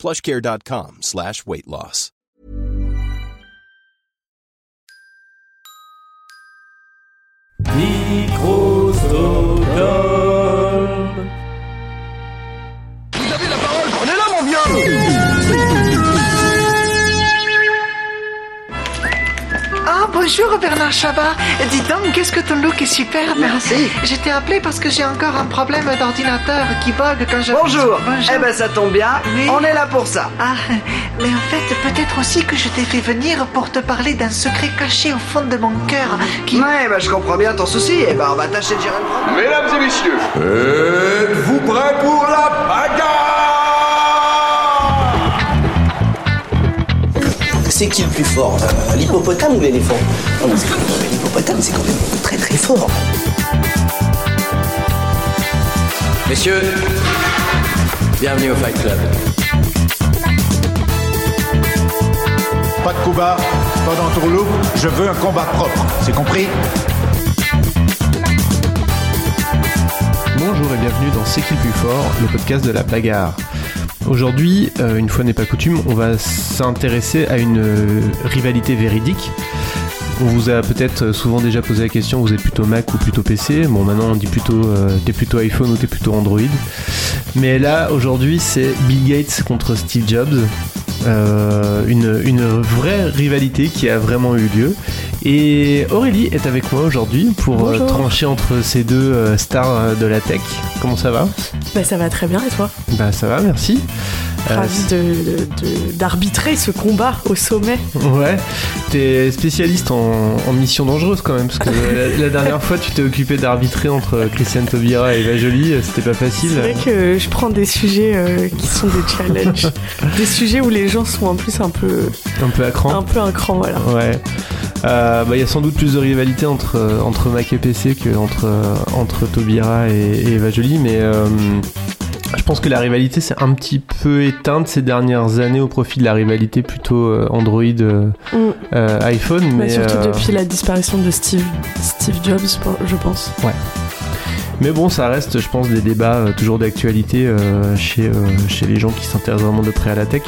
plushcare.com slash weight loss. Vous bonjour Bernard Chabat. Dis donc, qu'est-ce que ton look est superbe. Merci. Je t'ai appelé parce que j'ai encore un problème d'ordinateur qui bug quand je... Bonjour. Bonjour. Eh ben ça tombe bien. Oui. On est là pour ça. Ah, mais en fait, peut-être aussi que je t'ai fait venir pour te parler d'un secret caché au fond de mon cœur qui... Ouais, bah je comprends bien ton souci. Eh ben on va tâcher de gérer le problème. Mesdames et messieurs, êtes-vous prêts pour la bagarre? C'est qui le plus fort euh, L'hippopotame ou l'éléphant Non, parce que euh, l'hippopotame, c'est quand même très très fort. Messieurs, bienvenue au Fight Club. Pas de coup bas, pas d'entourloupe, je veux un combat propre, c'est compris Bonjour et bienvenue dans C'est qui le plus fort, le podcast de la bagarre. Aujourd'hui, euh, une fois n'est pas coutume, on va s'intéresser à une euh, rivalité véridique. On vous a peut-être souvent déjà posé la question, vous êtes plutôt Mac ou plutôt PC Bon, maintenant on dit plutôt euh, t'es plutôt iPhone ou t'es plutôt Android. Mais là, aujourd'hui, c'est Bill Gates contre Steve Jobs. Euh, une, une vraie rivalité qui a vraiment eu lieu. Et Aurélie est avec moi aujourd'hui pour euh, Bonjour. trancher entre ces deux euh, stars de la tech. Comment ça va? Bah ça va très bien et toi? Bah ça va, merci. Euh, Ravi d'arbitrer ce combat au sommet. Ouais, t'es spécialiste en, en mission dangereuse quand même, parce que la, la dernière fois tu t'es occupé d'arbitrer entre Christiane Taubira et Eva Jolie, euh, c'était pas facile. C'est vrai que je prends des sujets euh, qui sont des challenges. des sujets où les gens sont en plus un peu, Un peu à cran. un peu cran, voilà. Ouais. Euh, bah, il y a sans doute plus de rivalité entre, euh, entre Mac et PC que entre, euh, entre Taubira et, et Eva Jolie, mais euh, je pense que la rivalité s'est un petit peu éteinte ces dernières années au profit de la rivalité plutôt euh, Android euh, Mm. euh, iPhone. Bah, Mais, surtout euh, depuis la disparition de Steve, Steve Jobs, je pense. Mais bon, ça reste, je pense, des débats toujours d'actualité chez, chez les gens qui s'intéressent vraiment de près à la tech.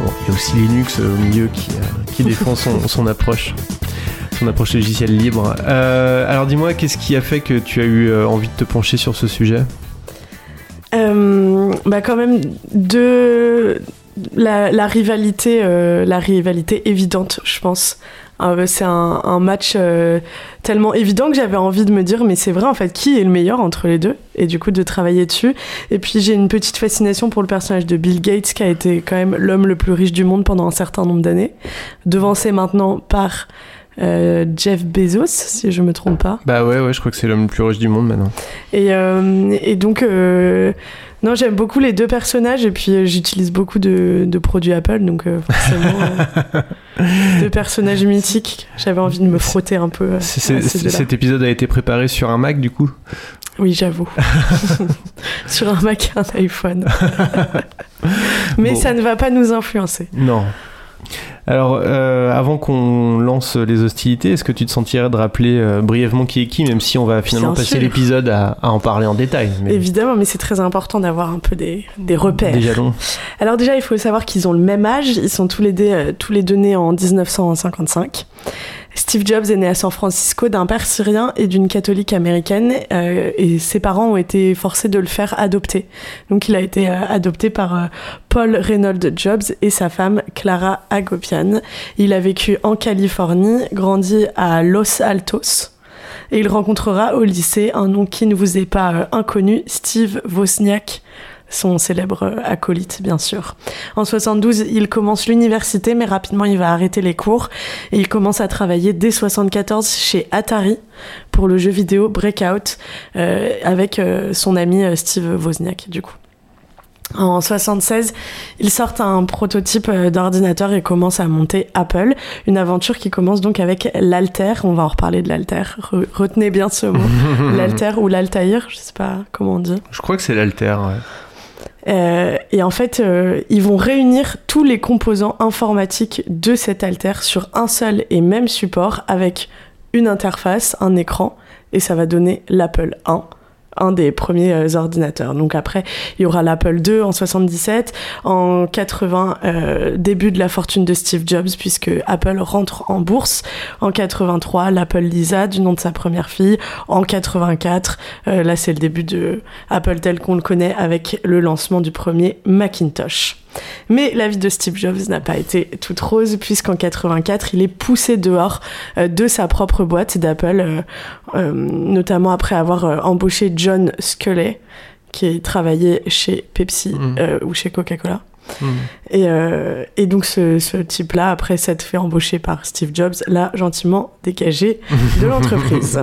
Bon, il y a aussi Linux au milieu qui, qui défend son, son approche. Son approche logicielle libre. Euh, alors dis-moi, qu'est-ce qui a fait que tu as eu envie de te pencher sur ce sujet? Bah quand même de la, rivalité, euh, la rivalité évidente, je pense. Euh, c'est un, match euh, tellement évident que j'avais envie de me dire, mais c'est vrai en fait, qui est le meilleur entre les deux? Et du coup, de travailler dessus. Et puis, j'ai une petite fascination pour le personnage de Bill Gates, qui a été quand même l'homme le plus riche du monde pendant un certain nombre d'années, devancé maintenant par euh, Jeff Bezos, si je me trompe pas. Bah ouais, ouais, je crois que c'est l'homme le plus riche du monde maintenant. Et, euh, et donc, euh, non, j'aime beaucoup les deux personnages et puis j'utilise beaucoup de, de produits Apple, donc forcément, deux personnages mythiques. J'avais envie de me frotter un peu. cet épisode a été préparé sur un Mac du coup? Oui, j'avoue. Sur un Mac et un iPhone. Mais Bon. ça ne va pas nous influencer. Non. Alors, euh, avant qu'on lance les hostilités, est-ce que tu te sentirais de rappeler euh, brièvement qui est qui, même si on va finalement Bien passer l'épisode à, à en parler en détail mais Évidemment, mais c'est très important d'avoir un peu des, des repères. Des jalons. Alors déjà, il faut savoir qu'ils ont le même âge. Ils sont tous les deux, euh, tous les deux nés en 1955. Steve Jobs est né à San Francisco d'un père syrien et d'une catholique américaine euh, et ses parents ont été forcés de le faire adopter. Donc il a été euh, adopté par euh, Paul Reynolds Jobs et sa femme Clara Agopian. Il a vécu en Californie, grandi à Los Altos et il rencontrera au lycée un nom qui ne vous est pas inconnu, Steve Wozniak, son célèbre acolyte bien sûr. En 72, il commence l'université mais rapidement il va arrêter les cours et il commence à travailler dès 74 chez Atari pour le jeu vidéo Breakout euh, avec euh, son ami euh, Steve Wozniak du coup. En 76, ils sortent un prototype d'ordinateur et commencent à monter Apple. Une aventure qui commence donc avec l'Alter. On va en reparler de l'Alter. Re- retenez bien ce mot. L'Alter ou l'Altair, je sais pas comment on dit. Je crois que c'est l'alter. ouais. Euh, et en fait, euh, ils vont réunir tous les composants informatiques de cet Alter sur un seul et même support avec une interface, un écran, et ça va donner l'Apple 1 un des premiers euh, ordinateurs. Donc après, il y aura l'Apple 2 en 77, en 80, euh, début de la fortune de Steve Jobs puisque Apple rentre en bourse. En 83, l'Apple Lisa du nom de sa première fille. En 84, euh, là c'est le début de Apple tel qu'on le connaît avec le lancement du premier Macintosh. Mais la vie de Steve Jobs n'a pas été toute rose puisqu'en 84, il est poussé dehors euh, de sa propre boîte d'Apple, euh, euh, notamment après avoir embauché John Sculley, qui travaillait chez Pepsi euh, ou chez Coca-Cola. Et, euh, et donc ce, ce type-là, après s'être fait embaucher par Steve Jobs, l'a gentiment dégagé de l'entreprise.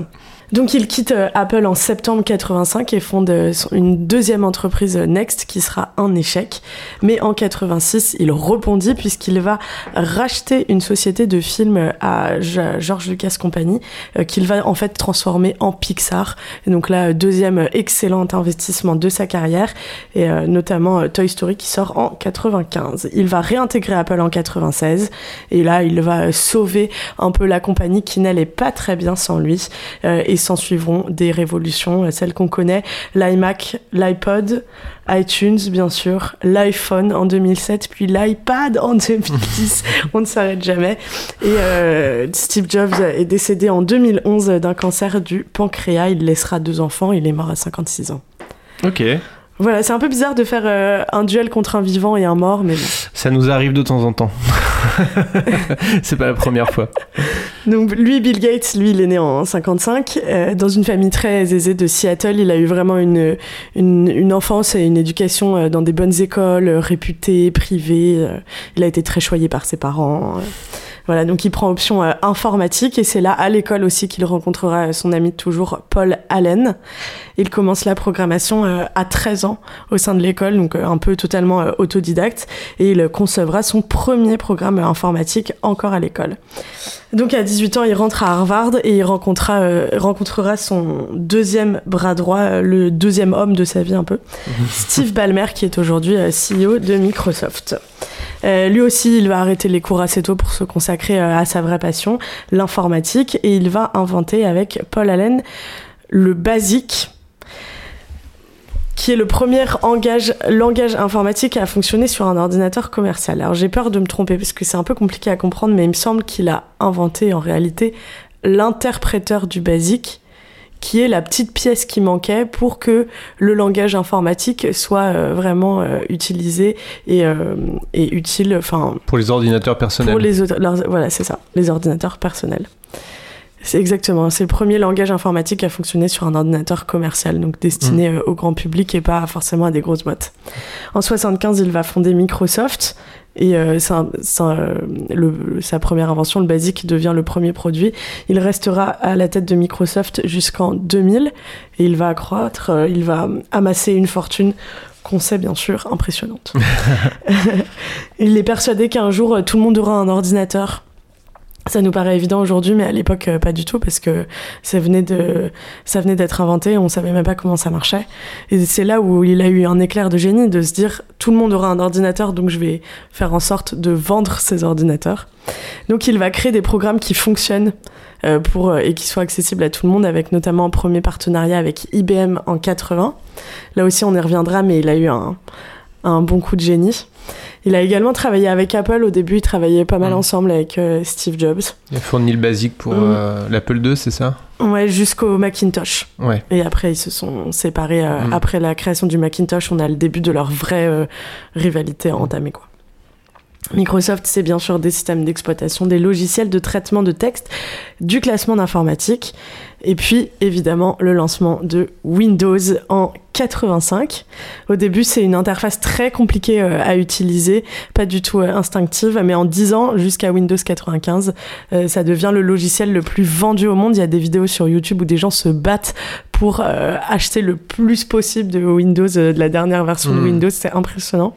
Donc il quitte euh, Apple en septembre 85 et fonde euh, une deuxième entreprise euh, Next qui sera un échec. Mais en 86, il rebondit puisqu'il va racheter une société de films à Ge- George Lucas Company qu'il va en fait transformer en Pixar. Et donc là, deuxième excellent investissement de sa carrière et notamment Toy Story qui sort en 95. Il va réintégrer Apple en 96 et là, il va sauver un peu la compagnie qui n'allait pas très bien sans lui. S'en suivront des révolutions, euh, celles qu'on connaît, l'iMac, l'iPod, iTunes bien sûr, l'iPhone en 2007, puis l'iPad en 2010. On ne s'arrête jamais. Et euh, Steve Jobs est décédé en 2011 d'un cancer du pancréas. Il laissera deux enfants. Il est mort à 56 ans. Ok. Voilà, c'est un peu bizarre de faire euh, un duel contre un vivant et un mort, mais bon. Ça nous arrive de temps en temps. c'est pas la première fois. Donc lui, Bill Gates, lui, il est né en 55, euh, dans une famille très aisée de Seattle. Il a eu vraiment une, une, enfance et une éducation euh, dans des bonnes écoles, euh, réputées, privées. il a été très choyé par ses parents. Voilà, donc il prend option euh, informatique et c'est là, à l'école aussi, qu'il rencontrera euh, son ami de toujours, Paul Allen. Il commence la programmation euh, à 13 ans au sein de l'école, donc euh, un peu totalement autodidacte, et il concevra son premier programme informatique encore à l'école. Donc à 18 ans, il rentre à Harvard et il rencontrera, rencontrera son deuxième bras droit, le deuxième homme de sa vie un peu, Steve Ballmer, qui est aujourd'hui CEO de Microsoft. Euh, lui aussi, il va arrêter les cours assez tôt pour se consacrer euh, à sa vraie passion, l'informatique, et il va inventer avec Paul Allen le BASIC, qui est le premier langage informatique à fonctionner sur un ordinateur commercial. Alors j'ai peur de me tromper parce que c'est un peu compliqué à comprendre, mais il me semble qu'il a inventé en réalité l'interpréteur du BASIC, qui est la petite pièce qui manquait pour que le langage informatique soit euh, vraiment euh, utilisé et, euh, et utile, enfin Pour les ordinateurs personnels. pour les leurs- voilà, c'est ça, les ordinateurs personnels. C'est exactement, c'est le premier langage informatique à fonctionner sur un ordinateur commercial, donc destiné euh, au grand public et pas forcément à des grosses boîtes. En 75, il va fonder Microsoft et euh, le- sa première invention, le BASIC, devient le premier produit. Il restera à la tête de Microsoft jusqu'en 2000 et il va accroître, euh, il va amasser une fortune qu'on sait bien sûr impressionnante. il est persuadé qu'un jour tout le monde aura un ordinateur. Ça nous paraît évident aujourd'hui, mais à l'époque euh, pas du tout parce que ça venait de, ça venait d'être inventé, on savait même pas comment ça marchait. Et c'est là où il a eu un éclair de génie de se dire tout le monde aura un ordinateur, donc je vais faire en sorte de vendre ces ordinateurs. Donc il va créer des programmes qui fonctionnent euh, pour euh, et qui soient accessibles à tout le monde, avec notamment un premier partenariat avec IBM en 80. Là aussi on y reviendra, mais il a eu un, un bon coup de génie. Il a également travaillé avec Apple. Au début, il travaillait pas mal Mm. ensemble avec euh, Steve Jobs. Il a fourni le basique pour Mm. euh, l'Apple II, c'est ça? Ouais, jusqu'au Macintosh. Ouais. Et après, ils se sont séparés. euh, Mm. Après la création du Macintosh, on a le début de leur vraie euh, rivalité à entamer, quoi. Microsoft, c'est bien sûr des systèmes d'exploitation, des logiciels de traitement de texte, du classement d'informatique. Et puis, évidemment, le lancement de Windows en 85. Au début, c'est une interface très compliquée euh, à utiliser, pas du tout euh, instinctive, mais en 10 ans, jusqu'à Windows 95, euh, ça devient le logiciel le plus vendu au monde. Il y a des vidéos sur YouTube où des gens se battent pour acheter le plus possible de Windows, de la dernière version de Mm. Windows. C'est impressionnant.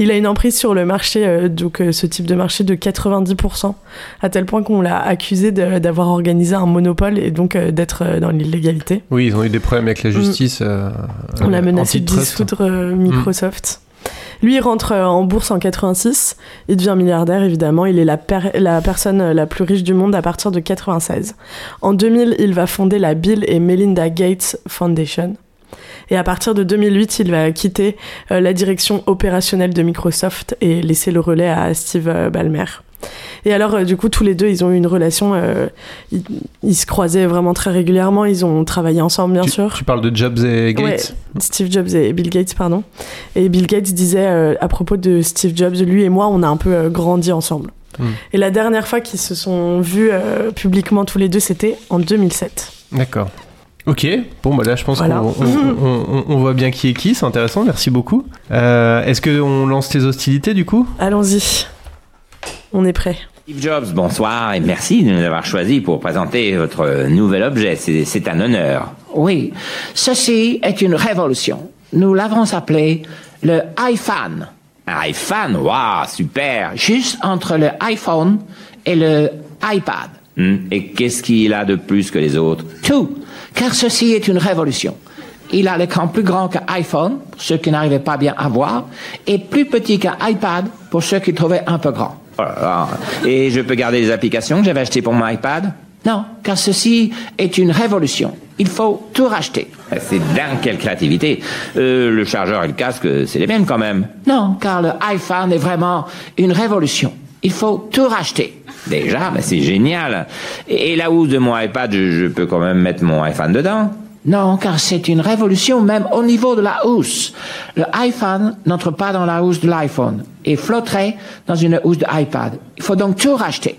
Il a une emprise sur le marché, donc ce type de marché de 90%, à tel point qu'on l'a accusé d'avoir organisé un monopole et donc d'être euh, dans l'illégalité. Oui, ils ont eu des problèmes avec la justice. euh, On euh, menacé de dissoudre euh, Microsoft. Lui, il rentre en bourse en 86. Il devient milliardaire, évidemment. Il est la, per- la personne la plus riche du monde à partir de 96. En 2000, il va fonder la Bill et Melinda Gates Foundation. Et à partir de 2008, il va quitter la direction opérationnelle de Microsoft et laisser le relais à Steve Ballmer. Et alors, euh, du coup, tous les deux, ils ont eu une relation. euh, ils, ils se croisaient vraiment très régulièrement. Ils ont travaillé ensemble, bien tu, sûr. Tu parles de Jobs et Gates Ouais, Steve Jobs et Bill Gates, pardon. Et Bill Gates disait euh, à propos de Steve Jobs, lui et moi, on a un peu grandi ensemble. Hmm. Et la dernière fois qu'ils se sont vus publiquement tous les deux, c'était en 2007. D'accord. Ok, bon bah là je pense Voilà. qu'on on, on- on voit bien qui est qui, c'est intéressant, merci beaucoup. Est-ce qu'on lance les hostilités du coup? Allons-y. On est prêt. Steve Jobs, bonsoir et merci de nous avoir choisis pour présenter votre nouvel objet. C'est un honneur. Oui, ceci est une révolution. Nous l'avons appelé le iPhone. Un iPhone, waouh, super. Juste entre le iPhone et le iPad. Hmm, Et qu'est-ce qu'il a de plus que les autres? Tout, car ceci est une révolution. Il a l'écran plus grand qu'un iPhone, pour ceux qui n'arrivaient pas bien à voir, et plus petit qu'un iPad, pour ceux qui trouvaient un peu grand. Oh là là. Et je peux garder les applications que j'avais achetées pour mon iPad Non, car ceci est une révolution. Il faut tout racheter. C'est dingue, quelle créativité. Euh, le chargeur et le casque, c'est les mêmes quand même. Non, car le iPhone est vraiment une révolution. Il faut tout racheter. Déjà, mais c'est génial. Et, et la housse de mon iPad, je, je peux quand même mettre mon iPhone dedans. Non, car c'est une révolution même au niveau de la housse. Le iPhone n'entre pas dans la housse de l'iPhone et flotterait dans une housse de iPad. Il faut donc tout racheter.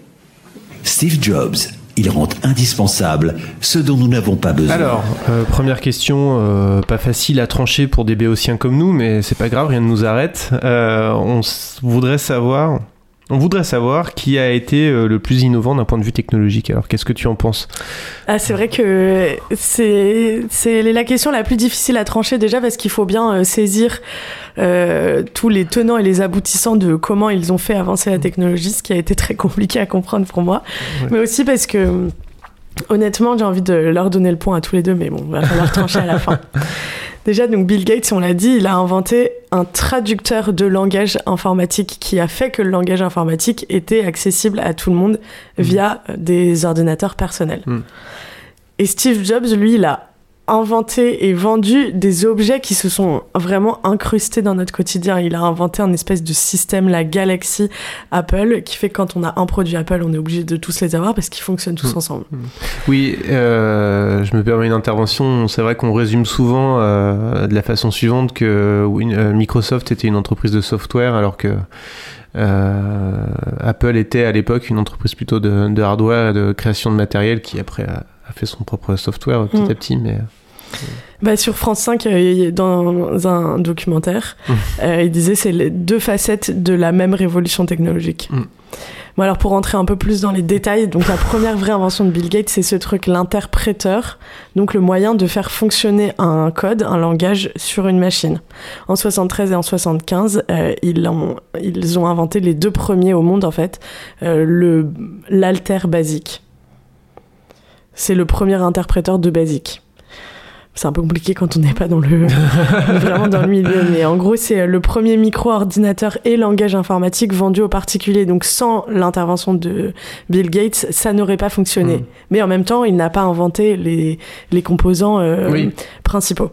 Steve Jobs, il rend indispensable ce dont nous n'avons pas besoin. Alors, euh, première question, euh, pas facile à trancher pour des béotiens comme nous, mais c'est pas grave, rien ne nous arrête. Euh, on voudrait savoir, on voudrait savoir qui a été euh, le plus innovant d'un point de vue technologique. Alors, qu'est-ce que tu en penses? Ah, c'est vrai que c'est c'est la question la plus difficile à trancher déjà parce qu'il faut bien euh, saisir euh, tous les tenants et les aboutissants de comment ils ont fait avancer la technologie, ce qui a été très compliqué à comprendre pour moi. Mais aussi parce que honnêtement, j'ai envie de leur donner le point à tous les deux, mais bon, va falloir trancher à la fin. Déjà, donc Bill Gates, on l'a dit, il a inventé un traducteur de langage informatique qui a fait que le langage informatique était accessible à tout le monde via euh, des ordinateurs personnels. Mm. Et Steve Jobs, lui, il a inventé et vendu des objets qui se sont vraiment incrustés dans notre quotidien. Il a inventé un espèce de système, la galaxie Apple, qui fait que quand on a un produit Apple, on est obligé de tous les avoir parce qu'ils fonctionnent tous Mm. ensemble. Oui, euh, je me permets une intervention. C'est vrai qu'on résume souvent euh, de la façon suivante que euh, Microsoft était une entreprise de software alors que euh, Apple était à l'époque une entreprise plutôt de, de hardware, de création de matériel qui après a, a fait son propre software petit Mm. à petit. Mais Bah, sur France 5, euh, dans un documentaire, Mm. euh, il disait c'est les deux facettes de la même révolution technologique. Mm. Bon, alors pour rentrer un peu plus dans les détails, donc la première vraie invention de Bill Gates, c'est ce truc, l'interpréteur, donc le moyen de faire fonctionner un code, un langage sur une machine. En 73 et en 75, euh, ils, ont, ils ont inventé les deux premiers au monde en fait, euh, l'alter basique. C'est le premier interpréteur de basique. C'est un peu compliqué quand on n'est pas dans le vraiment dans le milieu, mais en gros c'est le premier micro-ordinateur et langage informatique vendu aux particuliers. Donc sans l'intervention de Bill Gates, ça n'aurait pas fonctionné. Mm. Mais en même temps, il n'a pas inventé les, les composants euh, Oui. principaux.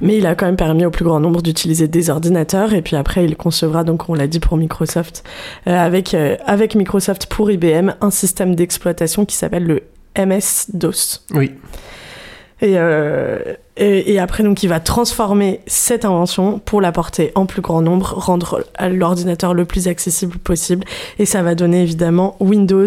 Mais il a quand même permis au plus grand nombre d'utiliser des ordinateurs et puis après il concevra donc on l'a dit pour Microsoft euh, avec euh, avec Microsoft pour IBM un système d'exploitation qui s'appelle le MS DOS. oui, Et, euh, Et, et après, donc, il va transformer cette invention pour la porter en plus grand nombre, rendre l'ordinateur le plus accessible possible. Et ça va donner évidemment Windows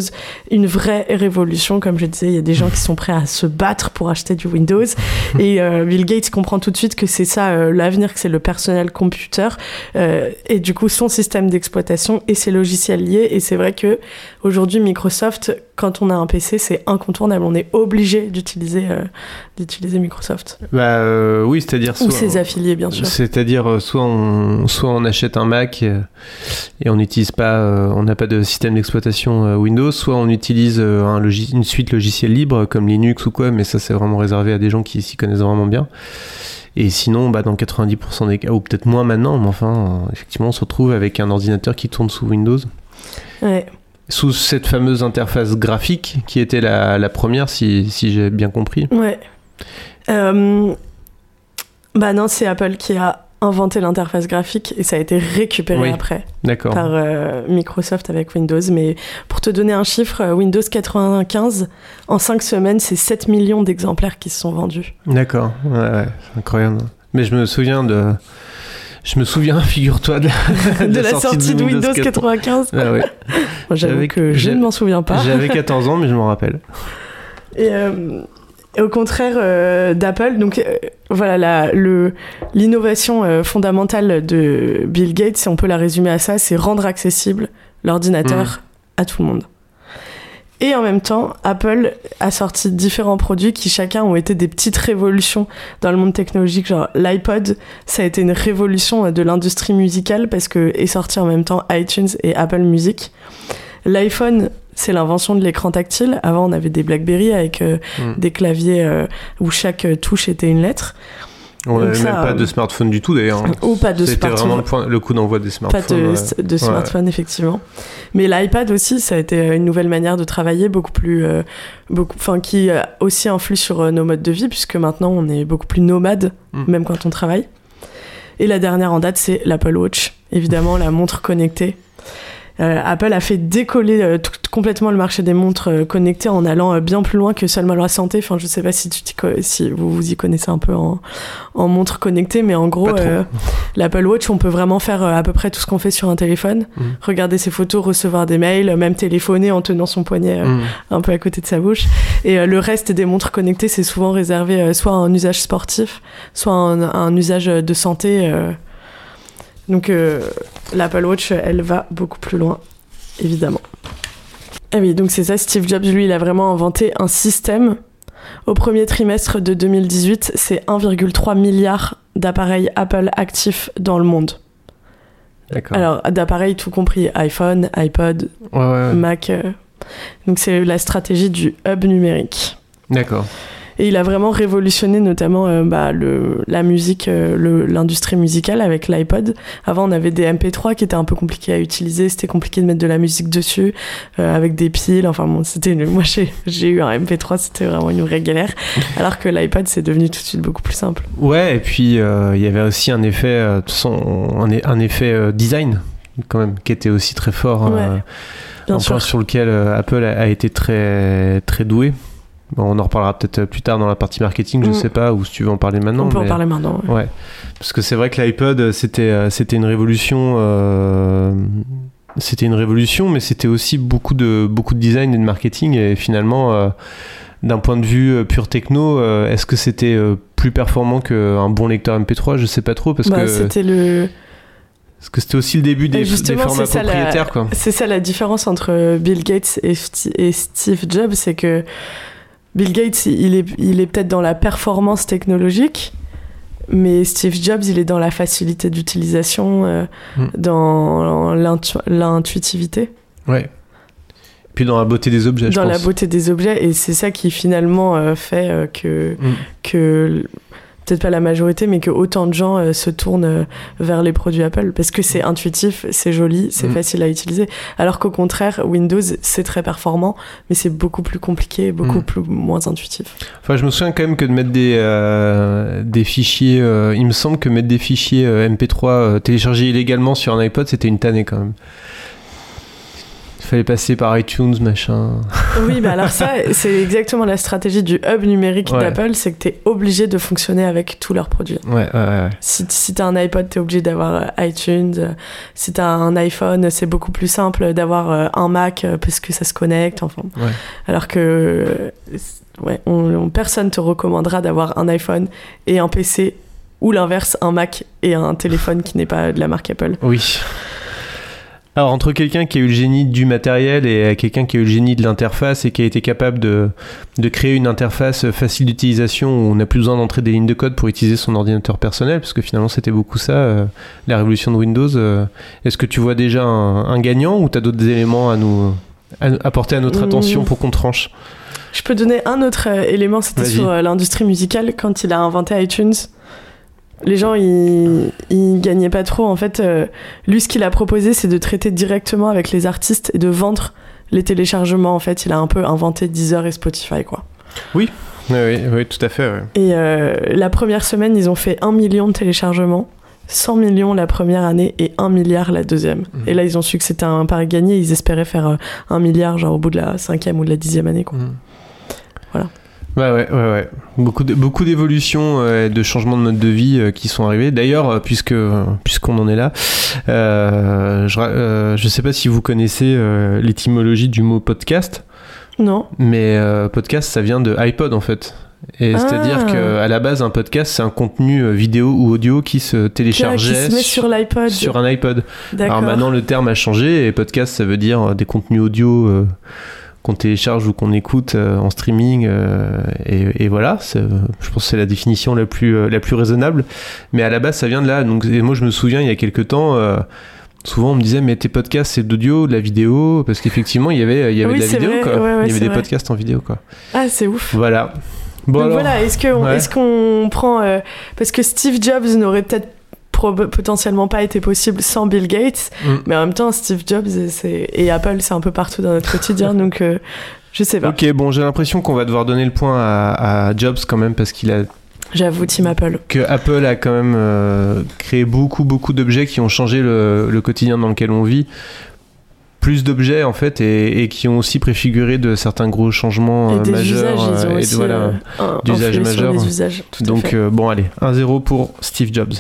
une vraie révolution. Comme je disais, il y a des gens qui sont prêts à se battre pour acheter du Windows. Et euh, Bill Gates comprend tout de suite que c'est ça euh, l'avenir, que c'est le personnel computer. Euh, et du coup, son système d'exploitation et ses logiciels liés. Et c'est vrai que aujourd'hui, Microsoft, quand on a un PC, c'est incontournable. On est obligé d'utiliser d'utiliser Microsoft. Bah euh, oui, c'est-à-dire Ou soit- ses affiliés, bien sûr. C'est-à-dire euh, soit on soit on achète un Mac euh, et on n'utilise pas, euh, on n'a pas de système d'exploitation euh, Windows, soit on utilise un logis- une suite logicielle libre comme Linux ou quoi, mais ça c'est vraiment réservé à des gens qui s'y connaissent vraiment bien. Et sinon, bah, dans 90% des cas, ou peut-être moins maintenant, mais enfin, effectivement, on se retrouve avec un ordinateur qui tourne sous Windows. Ouais. Sous cette fameuse interface graphique qui était la, la première, si, si j'ai bien compris. Ouais. Euh, Bah non, c'est Apple qui a inventé l'interface graphique et ça a été récupéré Oui. après par euh, Microsoft avec Windows. Mais pour te donner un chiffre, euh, Windows 95, en 5 semaines, c'est 7 millions d'exemplaires qui se sont vendus. D'accord, ouais, ouais, c'est incroyable. Mais je me souviens de. Je me souviens, figure-toi, de, la, de la sortie de Windows 95. Ah ouais. Moi, J'avoue que je ne m'en souviens pas. J'avais 14 ans, mais je m'en rappelle. Et, euh, au contraire euh, d'Apple, donc euh, voilà, la- le- l'innovation euh, fondamentale de Bill Gates, si on peut la résumer à ça, c'est rendre accessible l'ordinateur à tout le monde. Et en même temps, Apple a sorti différents produits qui chacun ont été des petites révolutions dans le monde technologique. Genre l'iPod, ça a été une révolution de l'industrie musicale parce que est sorti en même temps iTunes et Apple Music. L'iPhone, c'est l'invention de l'écran tactile. Avant, on avait des BlackBerry avec euh, Mm. des claviers euh, où chaque euh, touche était une lettre. On n'avait même pas de smartphone du tout d'ailleurs. hein. Ou pas de C'était smartphone. vraiment le, point- le coup d'envoi des Pas smartphones. de, ouais. de Ouais. smartphone, effectivement. Mais l'iPad aussi, ça a été une nouvelle manière de travailler, beaucoup plus. euh, beaucoup, enfin, qui aussi influe sur nos modes de vie, puisque maintenant, on est beaucoup plus nomade, Mm. même quand on travaille. Et la dernière en date, c'est l'Apple Watch. Évidemment, la montre connectée. Euh, Apple a fait décoller euh, tout- complètement le marché des montres euh, connectées en allant bien plus loin que seulement la santé. Enfin, je sais pas si, tu si vous vous y connaissez un peu en, en montre connectée, mais en gros, l'Apple Watch, on peut vraiment faire à peu près tout ce qu'on fait sur un téléphone. Mhm. Regarder ses photos, recevoir des mails, même téléphoner en tenant son poignet Mm. un peu à côté de sa bouche. Et le reste des montres connectées, c'est souvent réservé soit à un usage sportif, soit à un, à un usage de santé. euh. Donc euh, l'Apple Watch, elle va beaucoup plus loin, évidemment. Ah oui, donc c'est ça, Steve Jobs, lui, il a vraiment inventé un système. Au premier trimestre de 2018, c'est 1,3 milliard d'appareils Apple actifs dans le monde. D'accord. Alors, d'appareils tout compris, iPhone, iPod, Ouais, ouais, ouais. Mac. euh. Donc c'est la stratégie du hub numérique. D'accord. Et il a vraiment révolutionné notamment euh, bah, le, la musique, euh, l'industrie musicale avec l'iPod. Avant, on avait des MP3 qui étaient un peu compliqués à utiliser. C'était compliqué de mettre de la musique dessus euh, avec des piles. Enfin bon, c'était une- moi j'ai eu un MP3, c'était vraiment une vraie galère. Alors que l'iPod c'est devenu tout de suite beaucoup plus simple. Ouais, et puis il y avait aussi un effet, un, un effet design quand même, qui était aussi très fort. Ouais, euh, bien un sûr. point sur lequel Apple a, a été très très doué. Bon, on en reparlera peut-être plus tard dans la partie marketing, je Mm. sais pas, ou si tu veux en parler maintenant. on peut en parler maintenant. ouais. Ouais, parce que c'est vrai que l'iPod c'était euh, c'était une révolution. euh, C'était une révolution, mais c'était aussi beaucoup de beaucoup de design et de marketing. Et finalement, euh, d'un point de vue euh, pur techno, euh, est-ce que c'était euh, plus performant qu'un bon lecteur MP3 Je sais pas trop parce Bah, que c'était le parce que c'était aussi le début des, des formats c'est ça, la- propriétaires, quoi. C'est ça la différence entre Bill Gates et, et Steve Jobs, c'est que Bill Gates, il est, il est peut-être dans la performance technologique, mais Steve Jobs, il est dans la facilité d'utilisation, euh, Mm. dans l'intu- l'intuitivité, Ouais. Puis dans la beauté des objets, je dans la pense. beauté des objets, et c'est ça qui finalement euh, fait euh, que, Mm. que peut-être pas la majorité, mais que autant de gens euh, se tournent euh, vers les produits Apple parce que c'est intuitif, c'est joli, c'est Mm. facile à utiliser. Alors qu'au contraire, Windows, c'est très performant, mais c'est beaucoup plus compliqué, beaucoup Mm. plus moins intuitif. Enfin, je me souviens quand même que de mettre des, euh, des fichiers. il me semble que mettre des fichiers euh, MP3 euh, téléchargés illégalement sur un iPod, c'était une tannée quand même. Fallait passer par iTunes, machin. Oui, bah alors ça, c'est exactement la stratégie du hub numérique Ouais. d'Apple, c'est que tu es obligé de fonctionner avec tous leurs produits. Ouais, ouais, ouais. Si, si t'as un iPod, t'es obligé d'avoir euh, iTunes. Si t'as un iPhone, c'est beaucoup plus simple d'avoir euh, un Mac euh, parce que ça se connecte. Enfin, Ouais. alors que ouais, on, on- personne te recommandera d'avoir un iPhone et un PC ou l'inverse, un Mac et un téléphone qui n'est pas de la marque Apple. Oui. Alors, entre quelqu'un qui a eu le génie du matériel et quelqu'un qui a eu le génie de l'interface et qui a été capable de, de créer une interface facile d'utilisation où on n'a plus besoin d'entrer des lignes de code pour utiliser son ordinateur personnel, parce que finalement c'était beaucoup ça, euh, la révolution de Windows. euh, Est-ce que tu vois déjà un, un gagnant ou tu as d'autres éléments à nous à apporter à notre Mm. attention pour qu'on tranche? Je peux donner un autre euh, élément, c'était sur euh, l'industrie musicale. Quand il a inventé iTunes, les gens, ils, ils gagnaient pas trop. En fait, euh, lui, ce qu'il a proposé, c'est de traiter directement avec les artistes et de vendre les téléchargements. En fait, il a un peu inventé Deezer et Spotify, quoi. Oui, oui, oui, oui, tout à fait. Et euh, la première semaine, ils ont fait 1 million de téléchargements. 100 millions la première année et 1 milliard la deuxième. Et là, ils ont su que c'était un pari gagné. Ils espéraient faire euh, 1 milliard, genre au bout de la cinquième ou de la dixième année. Quoi. Voilà. Ouais, ouais, ouais, ouais. Beaucoup, de- beaucoup d'évolutions, euh, et de changements de mode de vie euh, qui sont arrivés. D'ailleurs, euh, puisque puisqu'on en est là, euh, je, euh, je sais pas si vous connaissez euh, l'étymologie du mot podcast, Non mais podcast, ça vient de iPod en fait. Et Ah. c'est-à-dire que à la base, un podcast, c'est un contenu vidéo ou audio qui se téléchargeait Qui se met sur l'iPod. sur un iPod. Alors maintenant, le terme a changé et podcast, ça veut dire des contenus audio qu'on télécharge ou qu'on écoute euh, en streaming. euh, et, et voilà, je pense que c'est la définition la plus, euh, la plus raisonnable. Mais à la base, ça vient de là. Donc, et moi, je me souviens, il y a quelques temps. Souvent on me disait mais tes podcasts c'est de l'audio, de la vidéo parce qu'effectivement il y avait il y avait Oui, de la vidéo vrai, quoi. ouais, ouais, il y avait des vrai. podcasts en vidéo quoi. Ah, c'est ouf. Voilà. Bon Donc alors, voilà, est-ce qu'on ouais. est-ce qu'on prend. euh, parce que Steve Jobs n'aurait peut-être potentiellement pas été possible sans Bill Gates, Mm. mais en même temps, Steve Jobs c'est- et Apple, c'est un peu partout dans notre quotidien, donc euh, je sais pas. Ok bon j'ai l'impression qu'on va devoir donner le point à, à Jobs quand même parce qu'il a J'avoue, Team Apple. que Apple a quand même euh, créé beaucoup beaucoup d'objets qui ont changé le, le quotidien dans lequel on vit plus d'objets en fait et, et qui ont aussi préfiguré de certains gros changements Et euh, des majeurs usages, ils ont euh, et aussi, voilà euh, d'usages majeurs usages, tout donc euh, bon allez 1-0 pour Steve Jobs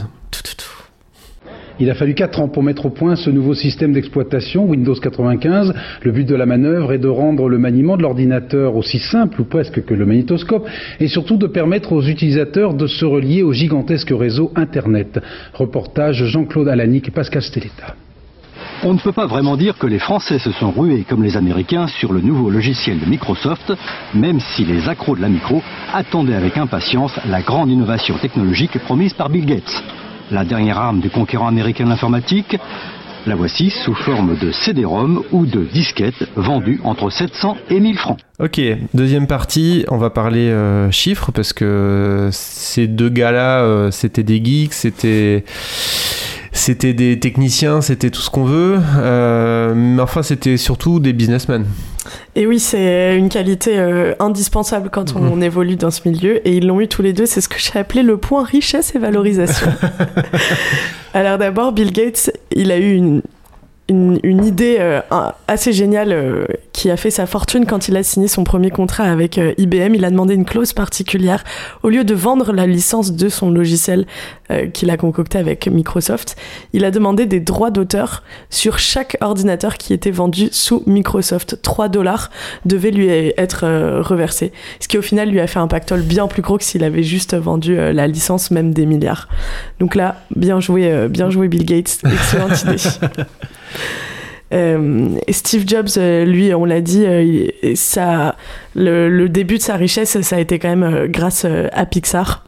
Il a fallu 4 ans pour mettre au point ce nouveau système d'exploitation Windows 95. Le but de la manœuvre est de rendre le maniement de l'ordinateur aussi simple ou presque que le magnétoscope et surtout de permettre aux utilisateurs de se relier au gigantesque réseau Internet. Reportage Jean-Claude Alanic et Pascal Stelletta. On ne peut pas vraiment dire que les Français se sont rués comme les Américains sur le nouveau logiciel de Microsoft, même si les accros de la micro attendaient avec impatience la grande innovation technologique promise par Bill Gates. La dernière arme du conquérant américain de l'informatique, la voici sous forme de CD-ROM ou de disquette vendue entre 700 et 1000 francs. Ok, deuxième partie, on va parler euh, chiffres parce que ces deux gars-là, euh, c'était des geeks, c'était c'était des techniciens, c'était tout ce qu'on veut, euh, mais enfin c'était surtout des businessmen. Et oui, c'est une qualité euh, indispensable quand on Mhm. évolue dans ce milieu. Et ils l'ont eu tous les deux. C'est ce que j'ai appelé le point richesse et valorisation. Alors d'abord, Bill Gates, il a eu une, une, une idée euh, assez géniale euh, qui a fait sa fortune quand il a signé son premier contrat avec euh, IBM. Il a demandé une clause particulière. Au lieu de vendre la licence de son logiciel qu'il a concocté avec Microsoft, il a demandé des droits d'auteur sur chaque ordinateur qui était vendu sous Microsoft. 3 dollars devaient lui être reversés. Ce qui au final lui a fait un pactole bien plus gros que s'il avait juste vendu la licence même des milliards. Donc là, bien joué, bien joué Bill Gates. Excellente idée. Euh, Steve Jobs, euh, lui, on l'a dit, euh, ça, le, le début de sa richesse, ça a été quand même grâce à Pixar.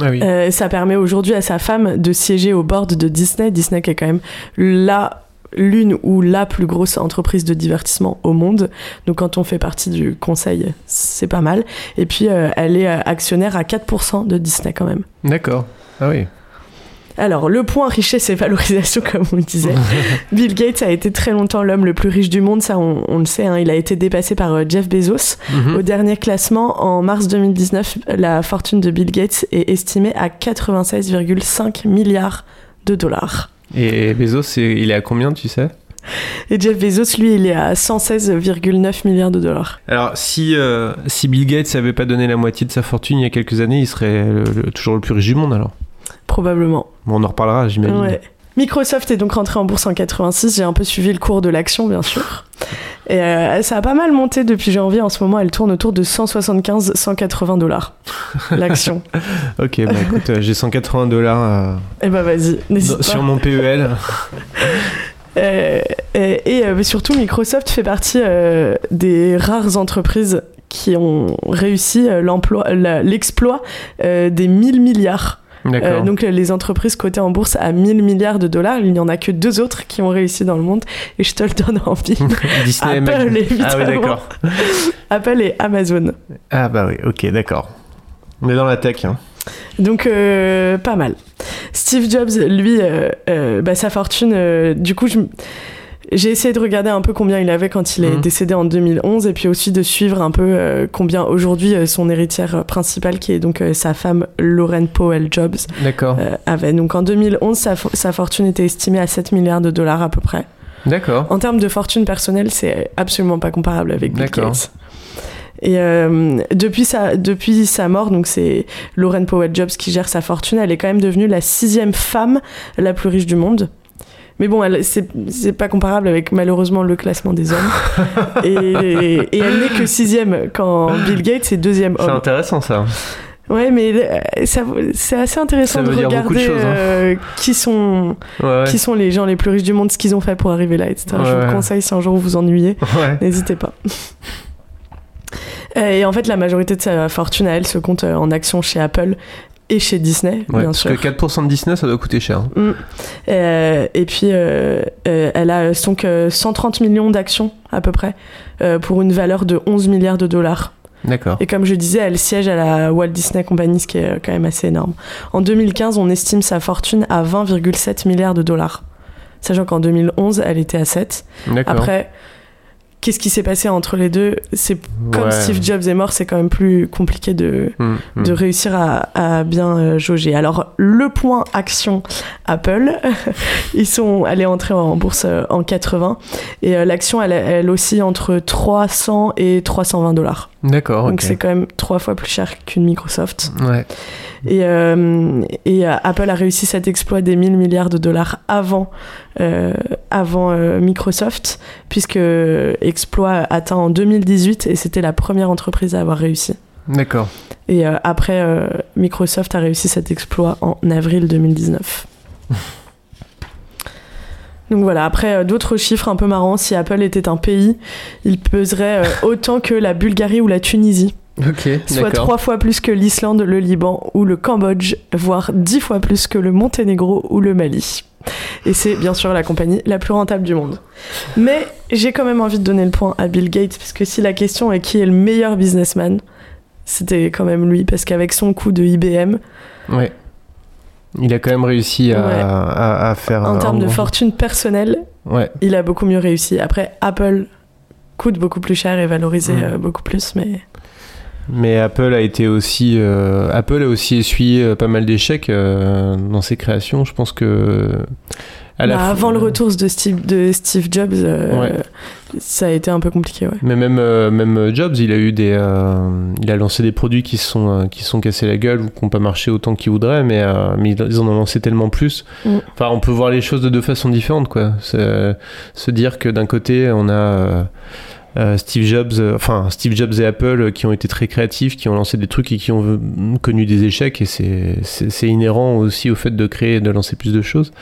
Ah oui. Euh, ça permet aujourd'hui à sa femme de siéger au board de Disney. Disney qui est quand même la l'une ou la plus grosse entreprise de divertissement au monde. Donc quand on fait partie du conseil, c'est pas mal. Et puis euh, elle est actionnaire à 4% de Disney quand même. D'accord. Ah oui. Alors, le point richesse et valorisation, comme on le disait. Bill Gates a été très longtemps l'homme le plus riche du monde, ça on, on le sait. hein. Il a été dépassé par euh, Jeff Bezos. Mhm. Au dernier classement, en mars 2019, la fortune de Bill Gates est estimée à 96,5 milliards de dollars. Et Bezos, il est à combien, tu sais? Et Jeff Bezos, lui, il est à 116,9 milliards de dollars. Alors, si, euh, si Bill Gates n'avait pas donné la moitié de sa fortune il y a quelques années, il serait le- le- toujours le plus riche du monde alors. Probablement. Bon, on en reparlera, j'imagine. Ouais. Microsoft est donc rentré en bourse en 86. J'ai un peu suivi le cours de l'action, bien sûr. Et euh, ça a pas mal monté depuis janvier. En ce moment, elle tourne autour de 175-180 dollars l'action. Ok, bah écoute, euh, j'ai 180 dollars Eh ben vas-y, n'hésite pas. sur mon PEL. Euh, et et, euh, surtout, Microsoft fait partie euh, des rares entreprises qui ont réussi euh, l'exploit euh, des 1000 milliards. Euh, donc les entreprises cotées en bourse à 1000 milliards de dollars, il n'y en a que deux autres qui ont réussi dans le monde et je te le donne en mille. Disney Apple, évidemment. Ah oui, d'accord. Apple et Amazon. Ah bah oui, ok, d'accord. On est dans la tech. Hein. Donc euh, pas mal. Steve Jobs, lui, euh, bah, sa fortune, du coup, je j'ai essayé de regarder un peu combien il avait quand il est Mhm. décédé en 2011 et puis aussi de suivre un peu euh, combien aujourd'hui euh, son héritière euh, principale, qui est donc euh, sa femme Lauren Powell Jobs, avait. Donc en 2011, sa, fo- sa fortune était estimée à 7 milliards de dollars à peu près. D'accord. En termes de fortune personnelle, c'est absolument pas comparable avec Bill D'accord. Gates. Et euh, depuis, sa, depuis sa mort, donc c'est Lauren Powell Jobs qui gère sa fortune, elle est quand même devenue la sixième femme la plus riche du monde. Mais bon, c'est c'est pas comparable avec malheureusement le classement des hommes. et, et elle n'est que sixième quand Bill Gates est deuxième C'est homme. intéressant ça. Ouais, mais euh, c'est assez intéressant Ça de regarder choses, hein. euh, qui sont Ouais, ouais. qui sont les gens les plus riches du monde, ce qu'ils ont fait pour arriver là, etc. Je vous le conseille si un jour vous vous ennuyez, n'hésitez pas. Euh, Et en fait, la majorité de sa fortune à elle se compte en actions chez Apple et chez Disney, Ouais, bien parce sûr. que 4% de Disney, ça doit coûter cher. hein. Mm. Euh, et puis, euh, euh, elle a donc euh, 130 millions d'actions à peu près pour une valeur de 11 milliards de dollars. D'accord. Et comme je disais, elle siège à la Walt Disney Company, ce qui est quand même assez énorme. En 2015, on estime sa fortune à 20,7 milliards de dollars. Sachant qu'en 2011, elle était à 7. D'accord. Après, qu'est-ce qui s'est passé entre les deux C'est comme Ouais. Steve Jobs est mort, c'est quand même plus compliqué de, Mm, mm. de réussir à, à bien euh, jauger. Alors, le point action Apple, ils sont allés entrer en bourse euh, en 80 et euh, l'action, elle, elle oscille entre 300 et 320 dollars. D'accord. Donc c'est quand même trois fois plus cher qu'une Microsoft. Ouais. Et, euh, et euh, Apple a réussi cet exploit des 1000 milliards de dollars avant, euh, avant Microsoft, puisque exploit atteint en 2018 et c'était la première entreprise à avoir réussi. D'accord. Et après, Microsoft a réussi cet exploit en avril 2019. Donc voilà, après euh, d'autres chiffres un peu marrants, si Apple était un pays, il peserait euh, autant que la Bulgarie ou la Tunisie Ok. soit trois fois plus que l'Islande, le Liban ou le Cambodge, voire dix fois plus que le Monténégro ou le Mali. Et c'est bien sûr la compagnie la plus rentable du monde. Mais j'ai quand même envie de donner le point à Bill Gates, parce que si la question est qui est le meilleur businessman, c'était quand même lui, parce qu'avec son coup de IBM, Ouais. Il a quand même réussi à, Ouais. à, à faire. en termes de bon- fortune personnelle, Ouais. il a beaucoup mieux réussi. Après, Apple coûte beaucoup plus cher et valorisé Mm. euh, beaucoup plus, mais Mais Apple a été aussi. euh, Apple a aussi essuyé euh, pas mal d'échecs euh, dans ses créations. Je pense que. à la bah, fois- avant le retour de Steve, de Steve Jobs, euh, Ouais. ça a été un peu compliqué, ouais. Mais même, même Jobs, il a eu des, il a lancé des produits qui sont, qui sont cassés la gueule ou qui n'ont pas marché autant qu'il voudrait, mais, mais ils en ont lancé tellement plus. Mm. Enfin, on peut voir les choses de deux façons différentes, quoi. Se dire que d'un côté, on a Steve Jobs, euh, enfin Steve Jobs et Apple euh, qui ont été très créatifs, qui ont lancé des trucs et qui ont euh, connu des échecs, et c'est- inhérent aussi au fait de créer et de lancer plus de choses.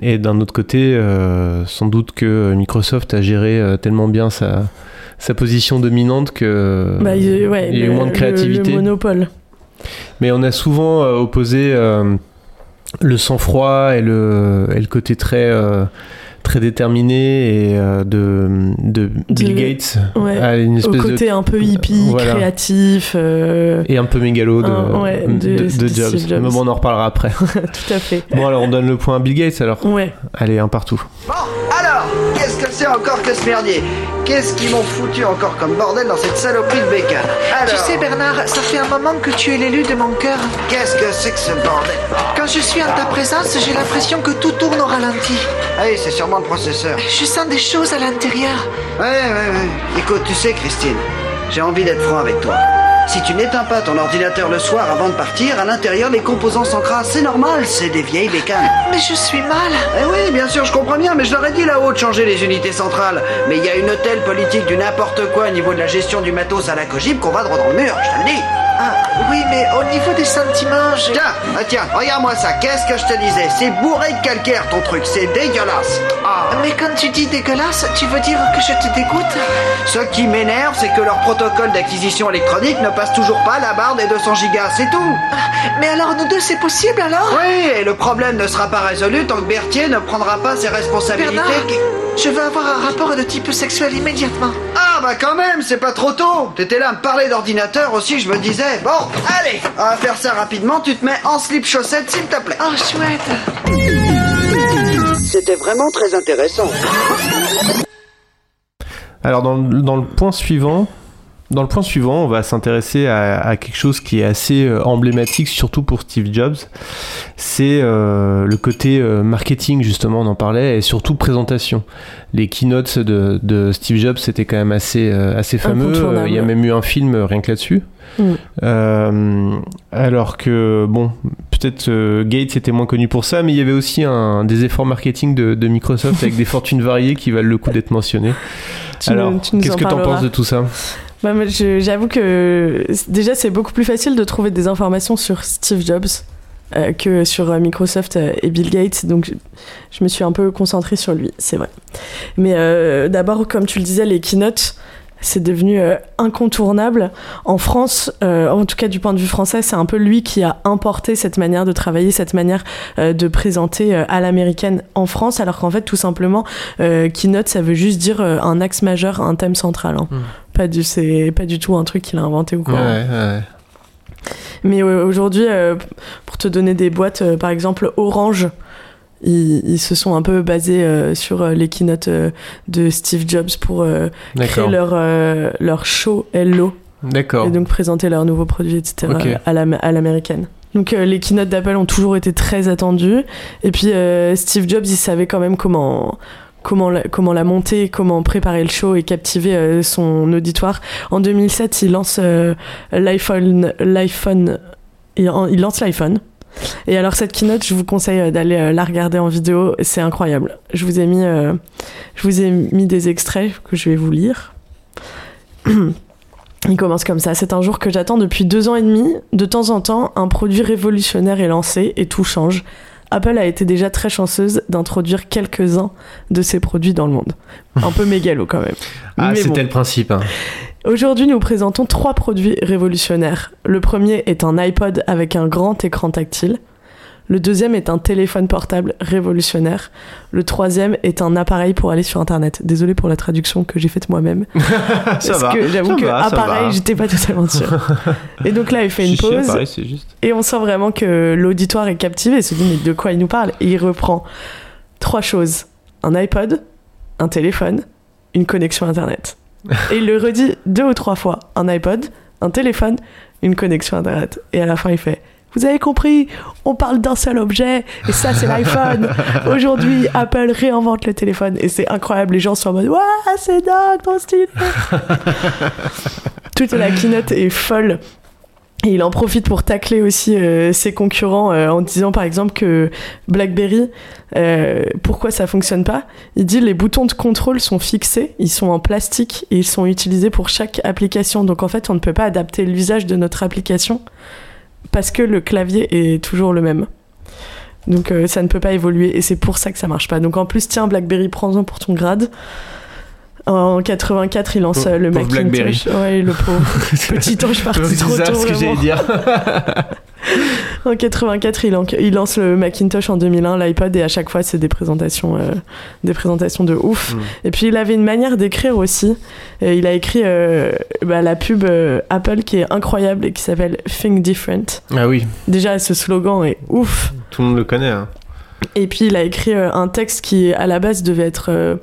Et d'un autre côté, euh, sans doute que Microsoft a géré euh, tellement bien sa, sa position dominante que Bah, il, ouais, il y a eu moins de créativité. Le, monopole. Mais on a souvent euh, opposé euh, le sang-froid et le, et le côté très, euh, très déterminé et, euh, de, de Bill De- Gates Ouais. à une Au espèce côté de... un peu hippie, Voilà. créatif. euh, Et un peu mégalo de, Un- ouais, de- de, Jobs. Jobs. Mais bon, on en reparlera après. Tout à fait. bon, alors on donne le point à Bill Gates alors Ouais. Allez, un partout. Bon, alors, qu'est-ce que c'est encore que ce merdier? Qu'est-ce qu'ils m'ont foutu encore comme bordel dans cette saloperie de bacon? Alors, Tu sais, Bernard, ça fait un moment que tu es l'élu de mon cœur. qu'est-ce que c'est que ce bordel? Quand je suis en ta présence, j'ai l'impression que tout tourne au ralenti. Ah oui, c'est sûrement le processeur. Je sens des choses à l'intérieur. Ouais, ouais, ouais. Écoute, tu sais, Christine, j'ai envie d'être franc avec toi. Si tu n'éteins pas ton ordinateur le soir avant de partir, à l'intérieur, les composants s'encrassent. C'est normal, c'est des vieilles bécanes. Mais je suis mal. Eh oui, bien sûr, je comprends bien, mais je leur ai dit là-haut de changer les unités centrales. Mais il y a une telle politique du n'importe quoi au niveau de la gestion du matos à la Cogip qu'on va droit dans le mur, je te le dis. Ah, oui, mais au niveau des sentiments, je... Tiens, ah, tiens, regarde-moi ça, qu'est-ce que je te disais? C'est bourré de calcaire ton truc, c'est dégueulasse. Ah. Mais quand tu dis dégueulasse, tu veux dire que je te dégoûte? Ce qui m'énerve, c'est que leur protocole d'acquisition électronique ne passe toujours pas la barre des 200 gigas, c'est tout. Mais alors nous deux, c'est possible alors? Oui, et le problème ne sera pas résolu tant que Berthier ne prendra pas ses responsabilités. Bernard, je veux avoir un rapport de type sexuel immédiatement. Ah bah quand même, c'est pas trop tôt. T'étais là à me parler d'ordinateur aussi, je me disais. Bon, allez, on va faire ça rapidement. Tu te mets en slip chaussette, s'il te plaît. Oh, chouette. C'était vraiment très intéressant. Alors dans, dans le point suivant, dans le point suivant, on va s'intéresser à, à quelque chose qui est assez euh, emblématique, surtout pour Steve Jobs. C'est euh, le côté euh, marketing justement, on en parlait, et surtout présentation. Les keynotes de, de Steve Jobs, c'était quand même assez assez fameux. Il y a même eu un film rien que là-dessus. Mm. Alors que bon, peut-être Gates était moins connu pour ça, mais il y avait aussi un, des efforts marketing de, de Microsoft avec des fortunes variées qui valent le coup d'être mentionnées. Tu Alors, tu qu'est-ce en que t'en parleras. penses de tout ça? Bah, J'avoue que déjà c'est beaucoup plus facile de trouver des informations sur Steve Jobs euh, que sur euh, Microsoft euh, et Bill Gates, donc je, me suis un peu concentrée sur lui, c'est vrai. Mais d'abord, comme tu le disais, les keynotes, c'est devenu incontournable. En France, en tout cas du point de vue français, c'est un peu lui qui a importé cette manière de travailler, cette manière de présenter à l'américaine en France, alors qu'en fait, tout simplement, keynote, ça veut juste dire un axe majeur, un thème central. hein. Pas du, c'est pas du tout un truc qu'il a inventé ou quoi. Ouais, ouais. Mais euh, aujourd'hui, euh, pour te donner des boîtes, euh, par exemple Orange, ils, ils se sont un peu basés euh, sur les keynotes euh, de Steve Jobs pour euh, créer leur, leur show Hello. D'accord. Et donc présenter leurs nouveaux produits, etc. Ok. à l'am- à l'américaine. Donc les keynotes d'Apple ont toujours été très attendus. Et puis Steve Jobs, il savait quand même comment comment la, comment la monter, comment préparer le show et captiver euh, son auditoire. En 2007, il lance euh, l'iPhone, il, lance l'iPhone. Et alors cette keynote, je vous conseille euh, d'aller la regarder en vidéo, c'est incroyable. Je vous ai mis, je vous ai mis des extraits que je vais vous lire. Il commence comme ça. C'est un jour que j'attends depuis deux ans et demi. De temps en temps, un produit révolutionnaire est lancé et tout change. Apple a été déjà très chanceuse d'introduire quelques-uns de ses produits dans le monde. Un peu mégalo quand même. Ah, c'était bon. le principe. hein. Aujourd'hui, nous présentons trois produits révolutionnaires. Le premier est un iPod avec un grand écran tactile. Le deuxième est un téléphone portable révolutionnaire. Le troisième est un appareil pour aller sur Internet. Désolé pour la traduction que j'ai faite moi-même. Ça Parce va, que j'avoue que va, appareil, j'étais pas totalement sûre. Et donc là, il fait une pause. appareil, c'est juste. Et on sent vraiment que l'auditoire est captivé et se dit mais de quoi il nous parle? Et il reprend trois choses un iPod, un téléphone, une connexion Internet. et il le redit deux ou trois fois un iPod, un téléphone, une connexion Internet. Et à la fin, il fait vous avez compris, on parle d'un seul objet, et ça c'est l'iPhone. Aujourd'hui, Apple réinvente le téléphone, et c'est incroyable. Les gens sont en mode, Ouah, c'est dingue, ton style. Toute la keynote est folle. Et il en profite pour tacler aussi euh, ses concurrents euh, en disant par exemple que BlackBerry, euh, pourquoi ça fonctionne pas? Il dit les boutons de contrôle sont fixés, ils sont en plastique et ils sont utilisés pour chaque application. Donc en fait, on ne peut pas adapter l'usage de notre application parce que le clavier est toujours le même. Donc euh, ça ne peut pas évoluer et c'est pour ça que ça marche pas. Donc en plus, tiens, BlackBerry, prends-en pour ton grade. En 84, il lance euh, le Macintosh. Blackberry. Ouais, le pauvre. Petit ange parti C'est trop ça tôt. ce que j'allais dire. En 84, il, en- il lance le Macintosh en 2001, l'iPod, et à chaque fois, c'est des présentations, euh, des présentations de ouf. Mm. Et puis, il avait une manière d'écrire aussi. Et il a écrit euh, bah, la pub euh, Apple qui est incroyable et qui s'appelle Think Different. Ah oui, Déjà, ce slogan est ouf. tout le monde le connaît. hein. Et puis, il a écrit un texte qui, à la base, devait être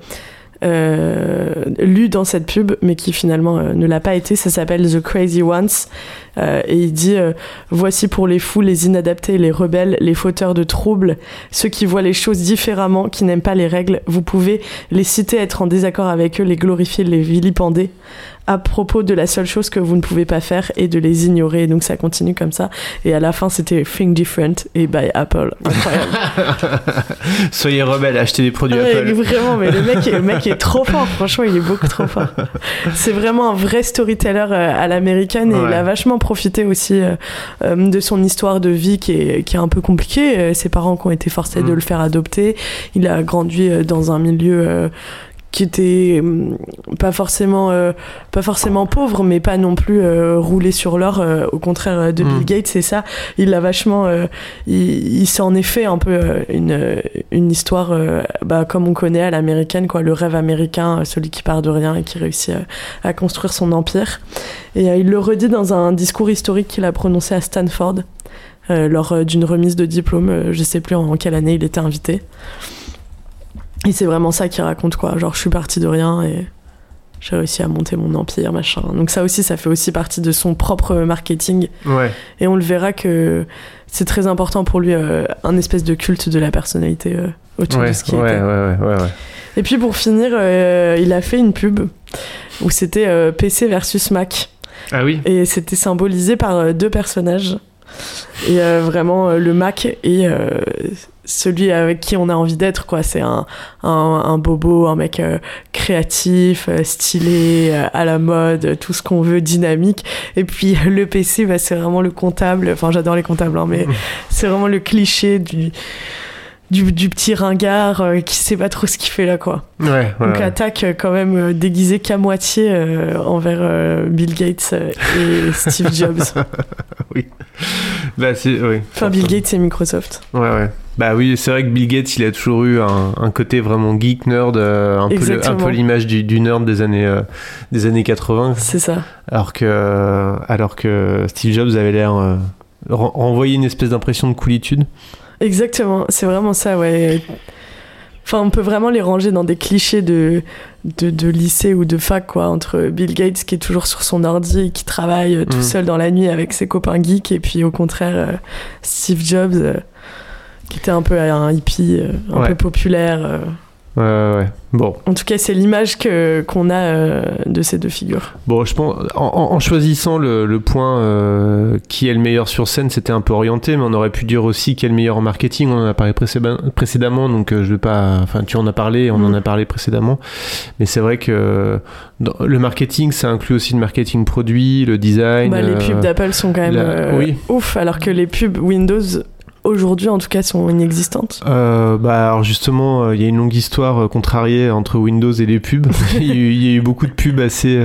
lu dans cette pub, mais qui finalement euh, ne l'a pas été. Ça s'appelle The Crazy Ones. Euh, et il dit euh, Voici pour les fous, les inadaptés, les rebelles, les fauteurs de troubles, ceux qui voient les choses différemment, qui n'aiment pas les règles. Vous pouvez les citer, être en désaccord avec eux, les glorifier, les vilipender à propos de la seule chose que vous ne pouvez pas faire et de les ignorer. Donc ça continue comme ça. Et à la fin, c'était Think Different et by Apple. Incroyable. Soyez rebelles, achetez des produits Ouais, Apple. Vraiment, mais le mec, est, le mec est trop fort. Franchement, il est beaucoup trop fort. C'est vraiment un vrai storyteller euh, à l'américaine et Ouais. il a vachement profité aussi euh, euh, de son histoire de vie qui est, qui est un peu compliquée. Ses parents qui ont été forcés Mm. de le faire adopter. Il a grandi dans un milieu qui était hum, pas forcément euh, pas forcément pauvre mais pas non plus euh, roulé sur l'or euh, au contraire euh, de Mm. Bill Gates c'est ça. Il a vachement euh, il, il s'en est fait un peu euh, une une histoire bah, comme on connaît à l'américaine quoi le rêve américain celui qui part de rien et qui réussit à construire son empire. Et il le redit dans un discours historique qu'il a prononcé à Stanford euh, lors d'une remise de diplôme je sais plus en quelle année il était invité et c'est vraiment ça qu'il raconte, quoi. Genre, je suis parti de rien et j'ai réussi à monter mon empire, machin. Donc, ça aussi, ça fait aussi partie de son propre marketing. Ouais. Et on le verra que c'est très important pour lui, euh, un espèce de culte de la personnalité euh, autour Ouais, de ce qui ouais, était. ouais, ouais, ouais, ouais. Et puis, pour finir, euh, il a fait une pub où c'était PC versus Mac. Ah oui Et c'était symbolisé par deux personnages. Et vraiment, le Mac et celui avec qui on a envie d'être, quoi. C'est un, un, un bobo, un mec euh, créatif, euh, stylé, euh, à la mode, tout ce qu'on veut, dynamique. Et puis le PC, bah, c'est vraiment le comptable. Enfin, j'adore les comptables, hein, mais c'est vraiment le cliché du. Du, du petit ringard euh, qui sait pas trop ce qu'il fait là quoi. Ouais, ouais, Donc ouais. attaque euh, quand même euh, déguisé qu'à moitié euh, envers Bill Gates et Steve Jobs. oui. Bah, c'est, oui. Enfin Bill Gates et Microsoft. Ouais, ouais. Bah oui, c'est vrai que Bill Gates, il a toujours eu un, un côté vraiment geek, nerd, un, peu Exactement. l'image du, du nerd des années, des années 80. C'est ça. Alors que, alors que Steve Jobs avait l'air ren- renvoyer une espèce d'impression de coolitude. Exactement, c'est vraiment ça, ouais. Enfin, on peut vraiment les ranger dans des clichés de, de, de lycée ou de fac, quoi, entre Bill Gates qui est toujours sur son ordi et qui travaille euh, tout Mhm. seul dans la nuit avec ses copains geeks, et puis au contraire, euh, Steve Jobs, euh, qui était un peu un hippie, un Ouais. peu populaire. Ouais, ouais. Bon. En tout cas, c'est l'image que qu'on a euh, de ces deux figures. Bon, je pense, en, choisissant le, le point euh, qui est le meilleur sur scène, c'était un peu orienté, mais on aurait pu dire aussi qui est le meilleur en marketing. On en a parlé précédemment, donc euh, je vais pas. Enfin, tu en as parlé, on en a parlé précédemment, mais c'est vrai que dans- le marketing, ça inclut aussi le marketing produit, le design. Bah, les euh, pubs d'Apple sont quand même la- oui. ouf, alors que les pubs Windows aujourd'hui en tout cas sont inexistantes? Euh, bah alors justement, euh, il y a une longue histoire euh, contrariée entre Windows et les pubs. il, y a eu, il y a eu beaucoup de pubs assez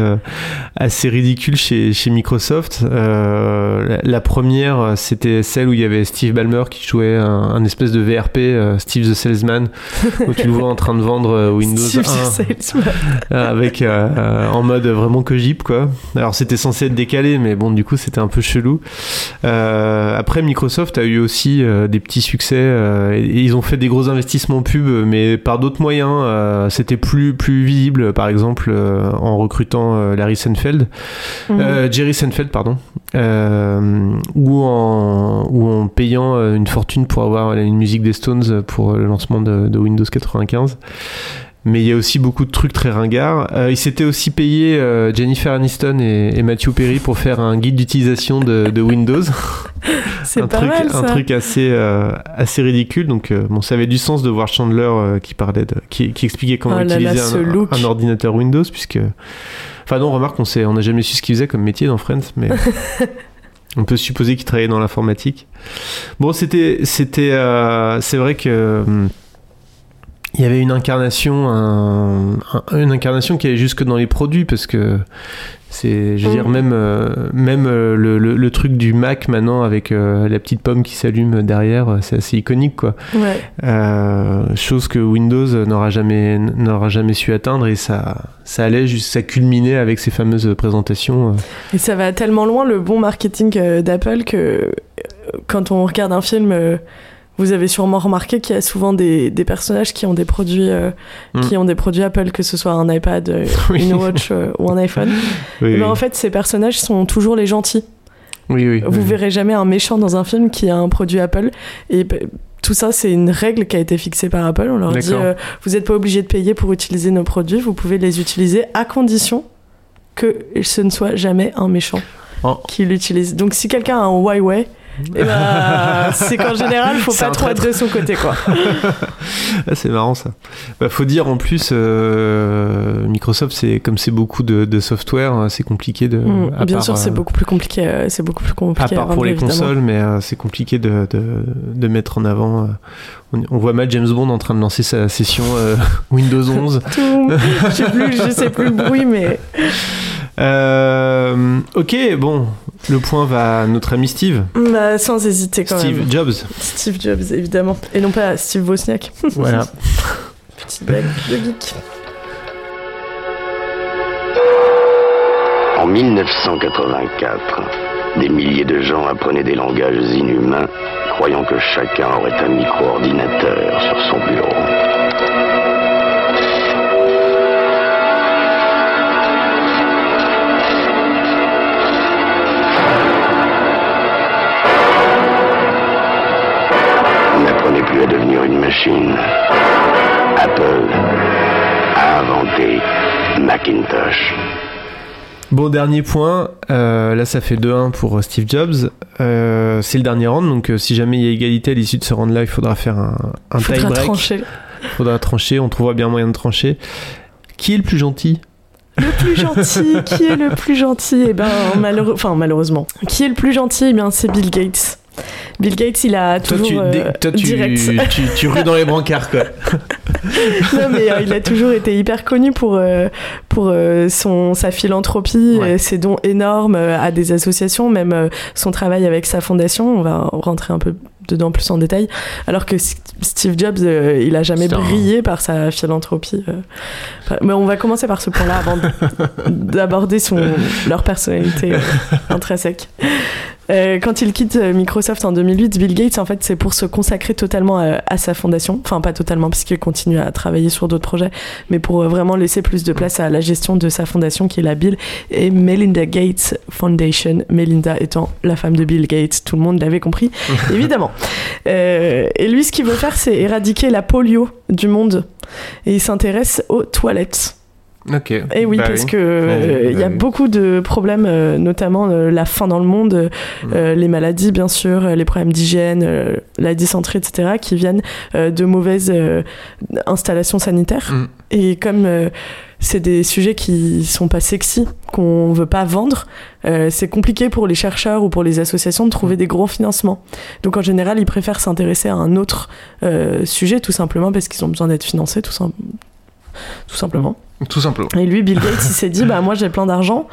assez ridicules chez chez Microsoft. La, la première, c'était celle où il y avait Steve Ballmer qui jouait un, un espèce de VRP, Steve the Salesman, où tu le vois en train de vendre Windows Steve the 1 Salesman. euh, avec en mode vraiment que Jeep quoi. Alors c'était censé être décalé, mais bon du coup c'était un peu chelou. Après Microsoft a eu aussi euh, des petits succès euh, et, ils ont fait des gros investissements pub, mais par d'autres moyens. Euh, c'était plus plus visible, par exemple en recrutant Larry Seinfeld, Mhm. Jerry Seinfeld pardon, ou en ou en payant une fortune pour avoir une musique des Stones pour le lancement de, de Windows 95 mais il y a aussi beaucoup de trucs très ringards. Euh, il s'était aussi payé euh, Jennifer Aniston et, et Matthew Perry pour faire un guide d'utilisation de, de Windows. C'est un pas truc, mal, ça. un truc assez euh, assez ridicule. Donc euh, bon, ça avait du sens de voir Chandler euh, qui parlait de, qui, qui expliquait comment Oh là utiliser un, ordinateur Windows, puisque enfin non, remarque, on sait, on n'a jamais su ce qu'il faisait comme métier dans Friends, mais on peut supposer qu'il travaillait dans l'informatique. Bon, c'était c'était c'est vrai que hum, il y avait une incarnation, un- un- une incarnation qui allait jusque dans les produits parce que c'est, je veux dire, Mhm. même, euh, même euh, le, le- le truc du Mac maintenant avec euh, la petite pomme qui s'allume derrière, c'est assez iconique quoi. Ouais. Chose que Windows n'aura jamais, n'aura jamais su atteindre et ça, ça allait juste, ça culminait avec ces fameuses présentations. Et ça va tellement loin le bon marketing d'Apple que quand on regarde un film vous avez sûrement remarqué qu'il y a souvent des, des personnages qui ont des produits euh, Mm. qui ont des produits Apple, que ce soit un iPad, euh, Oui. une watch euh, ou un iPhone. Oui, Eh ben, oui. En fait, ces personnages sont toujours les gentils. Oui, oui. Vous verrez jamais un méchant dans un film qui a un produit Apple. Et tout ça, c'est une règle qui a été fixée par Apple. On leur dit vous n'êtes pas obligé de payer pour utiliser nos produits, vous pouvez les utiliser à condition que ce ne soit jamais un méchant Oh. qui l'utilise. Donc si quelqu'un a un Huawei, eh ben, c'est qu'en général, il faut C'est pas trop être de son côté. quoi. Ah, c'est marrant ça. Bah, faut dire en plus, euh, Microsoft, c'est comme c'est beaucoup de, de software, hein, c'est compliqué de. Mm, Bien part, sûr, c'est euh, beaucoup plus compliqué. euh, c'est beaucoup plus À compliqué. part à pour les évidemment. consoles, mais euh, c'est compliqué de, de, de mettre en avant. euh, on, on voit mal James Bond en train de lancer sa session euh, Windows 11. Tout- je sais plus, je sais plus le bruit, mais Euh, ok, bon, le point va à notre ami Steve. bah, sans hésiter quand Steve même. Jobs. Steve Jobs, évidemment. Et non pas Steve Wozniak. Voilà. Petite blague de geek. En 1984, des milliers de gens apprenaient des langages inhumains, croyant que chacun aurait un micro-ordinateur sur son bureau. Machine. Apple a inventé Macintosh. Bon, dernier point. Euh, là, ça fait 2-1 pour euh, Steve Jobs. Euh, c'est le dernier round, donc euh, si jamais il y a égalité à l'issue de ce round-là, il faudra faire un, un tie Faudra break. trancher. Faudra trancher. On trouvera bien moyen de trancher. Qui est le plus gentil? Le plus gentil, qui est le plus gentil? Eh ben, malheureux... enfin, malheureusement. Qui est le plus gentil? Eh bien, c'est Bill Gates. Bill Gates, il a Toi, toujours tu, euh, toi, tu, direct. tu, tu rues dans les brancards, quoi. non mais euh, il a toujours été hyper connu pour euh, pour euh, son sa philanthropie, Ouais. ses dons énormes à des associations, même son travail avec sa fondation. On va rentrer un peu dedans plus en détail. Alors que Steve Jobs, euh, il a jamais un- brillé par sa philanthropie. euh. Mais on va commencer par ce point-là avant d'aborder leur personnalité euh, intrinsèque. Euh, quand il quitte Microsoft en 2008, Bill Gates, en fait, c'est pour se consacrer totalement à, à sa fondation. Enfin, pas totalement, puisqu'il continue à travailler sur d'autres projets, mais pour vraiment laisser plus de place à la gestion de sa fondation, qui est la Bill et Melinda Gates Foundation. Melinda étant la femme de Bill Gates, tout le monde l'avait compris, évidemment. Euh, et lui, ce qu'il veut faire, c'est éradiquer la polio du monde. Et il s'intéresse aux toilettes. Ok. Et Eh oui, Bah parce oui. que euh, il y a oui. beaucoup de problèmes, euh, notamment euh, la faim dans le monde, Mm. les maladies bien sûr, les problèmes d'hygiène, la dysenterie, etc., qui viennent de mauvaises installations sanitaires. Mm. Et comme c'est des sujets qui sont pas sexy, qu'on veut pas vendre, euh, c'est compliqué pour les chercheurs ou pour les associations de Mm. trouver des gros financements. Donc en général, ils préfèrent s'intéresser à un autre euh, sujet, tout simplement parce qu'ils ont besoin d'être financés, tout, sim- tout simplement. Tout simplement. Et lui, Bill Gates, il s'est dit, bah moi j'ai plein d'argent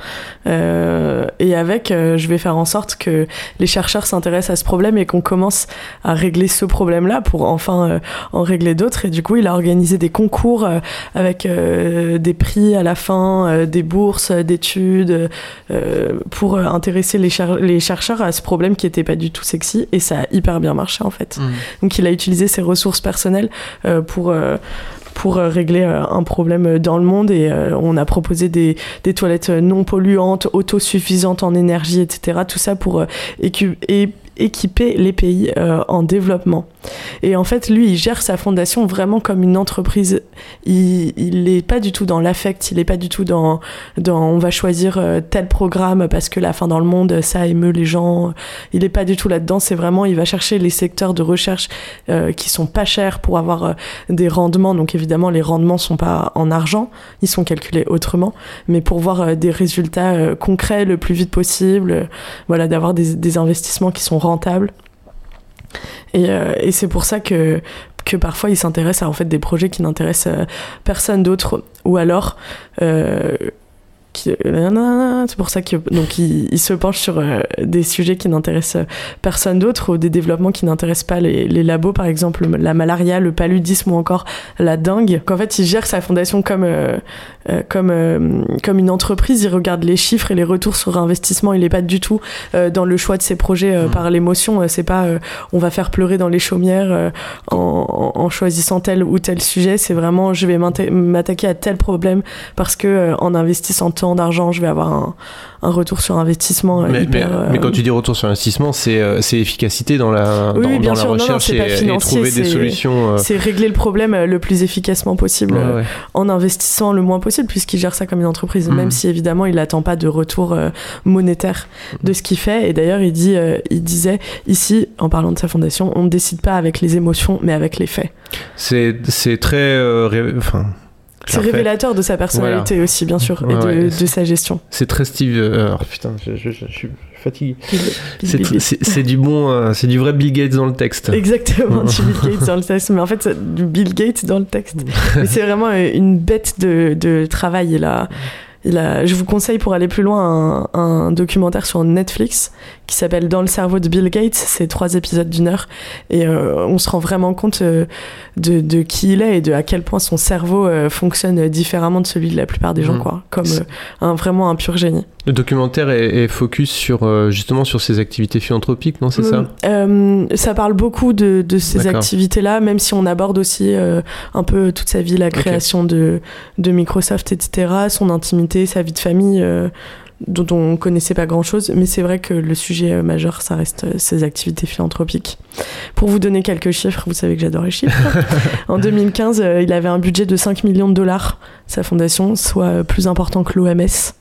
euh, et avec, euh, je vais faire en sorte que les chercheurs s'intéressent à ce problème et qu'on commence à régler ce problème-là pour enfin euh, en régler d'autres. Et du coup, il a organisé des concours avec des prix à la fin, des bourses d'études pour intéresser les, cher- les chercheurs à ce problème qui était pas du tout sexy et ça a hyper bien marché en fait. Donc il a utilisé ses ressources personnelles pour pour euh, régler euh, un problème euh, dans le monde et on a proposé des, toilettes non polluantes, autosuffisantes en énergie, etc. Tout ça pour écu- et- équiper les pays euh, en développement. Et en fait, lui, il gère sa fondation vraiment comme une entreprise. Il, il est pas du tout dans l'affect, il est pas du tout dans, dans on va choisir euh, tel programme parce que la fin dans le monde, ça émeut les gens. Il est pas du tout là-dedans. C'est vraiment, il va chercher les secteurs de recherche euh, qui sont pas chers pour avoir euh, des rendements. Donc évidemment, les rendements sont pas en argent, ils sont calculés autrement. Mais pour voir des résultats concrets le plus vite possible, voilà, d'avoir des, des investissements qui sont rentables. Et, euh, et c'est pour ça que que parfois il s'intéresse à en fait des projets qui n'intéressent euh, personne d'autre. Ou alors euh, c'est pour ça que donc il, il se penche sur euh, des sujets qui n'intéressent personne d'autre ou des développements qui n'intéressent pas les, les labos par exemple la malaria le paludisme ou encore la dengue. Qu'en fait il gère sa fondation comme euh, euh, comme euh, comme une entreprise. Il regarde les chiffres et les retours sur investissement. Il est pas du tout euh, dans le choix de ses projets euh, par l'émotion. Euh, c'est pas euh, on va faire pleurer dans les chaumières euh, en, en- choisissant tel ou tel sujet. C'est vraiment je vais m'attaquer à tel problème parce que euh, en investissant tant d'argent je vais avoir un, un retour sur investissement euh, mais, euh, mais quand tu dis retour sur investissement, c'est euh, c'est efficacité dans la, oui, dans, oui, bien dans la non, non, recherche pas et, et trouver des c'est- solutions. euh, C'est régler le problème le plus efficacement possible Ouais, ouais. en investissant le moins possible puisqu'il gère ça comme une entreprise, Mhm. même si évidemment il n'attend pas de retour monétaire de ce qu'il fait. Et d'ailleurs, il, dit, il disait ici, en parlant de sa fondation, on ne décide pas avec les émotions, mais avec les faits. C'est c'est très. ré- Enfin. C'est révélateur de sa personnalité Voilà. aussi, bien sûr, et de, ouais, de c'est- sa gestion. C'est très Steve. euh, putain, je, je- je- je suis fatigué. C'est du bon, euh, c'est du vrai Bill Gates dans le texte. Exactement, du Bill Gates dans le texte. Mais en fait, du Bill Gates dans le texte. C'est vraiment une bête de, de travail. Il a, il a, je vous conseille pour aller plus loin un, un documentaire sur Netflix qui s'appelle Dans le cerveau de Bill Gates. C'est trois épisodes d'une heure. Et euh, on se rend vraiment compte euh, de, de qui il est et de à quel point son cerveau euh, fonctionne différemment de celui de la plupart des gens, Mhm. quoi. Comme euh, un, vraiment un pur génie. Le documentaire est, est focus sur euh, justement sur ses activités philanthropiques, non C'est ça Euh, ça parle beaucoup de, de ces activités-là, même si on aborde aussi euh, un peu toute sa vie, la création de, de Microsoft, etc., son intimité, sa vie de famille, dont on connaissait pas grand-chose. Mais c'est vrai que le sujet majeur, ça reste ses activités philanthropiques. Pour vous donner quelques chiffres, vous savez que j'adore les chiffres. en 2015, euh, il avait un budget de 5 millions de dollars, sa fondation, soit plus important que l'OMS.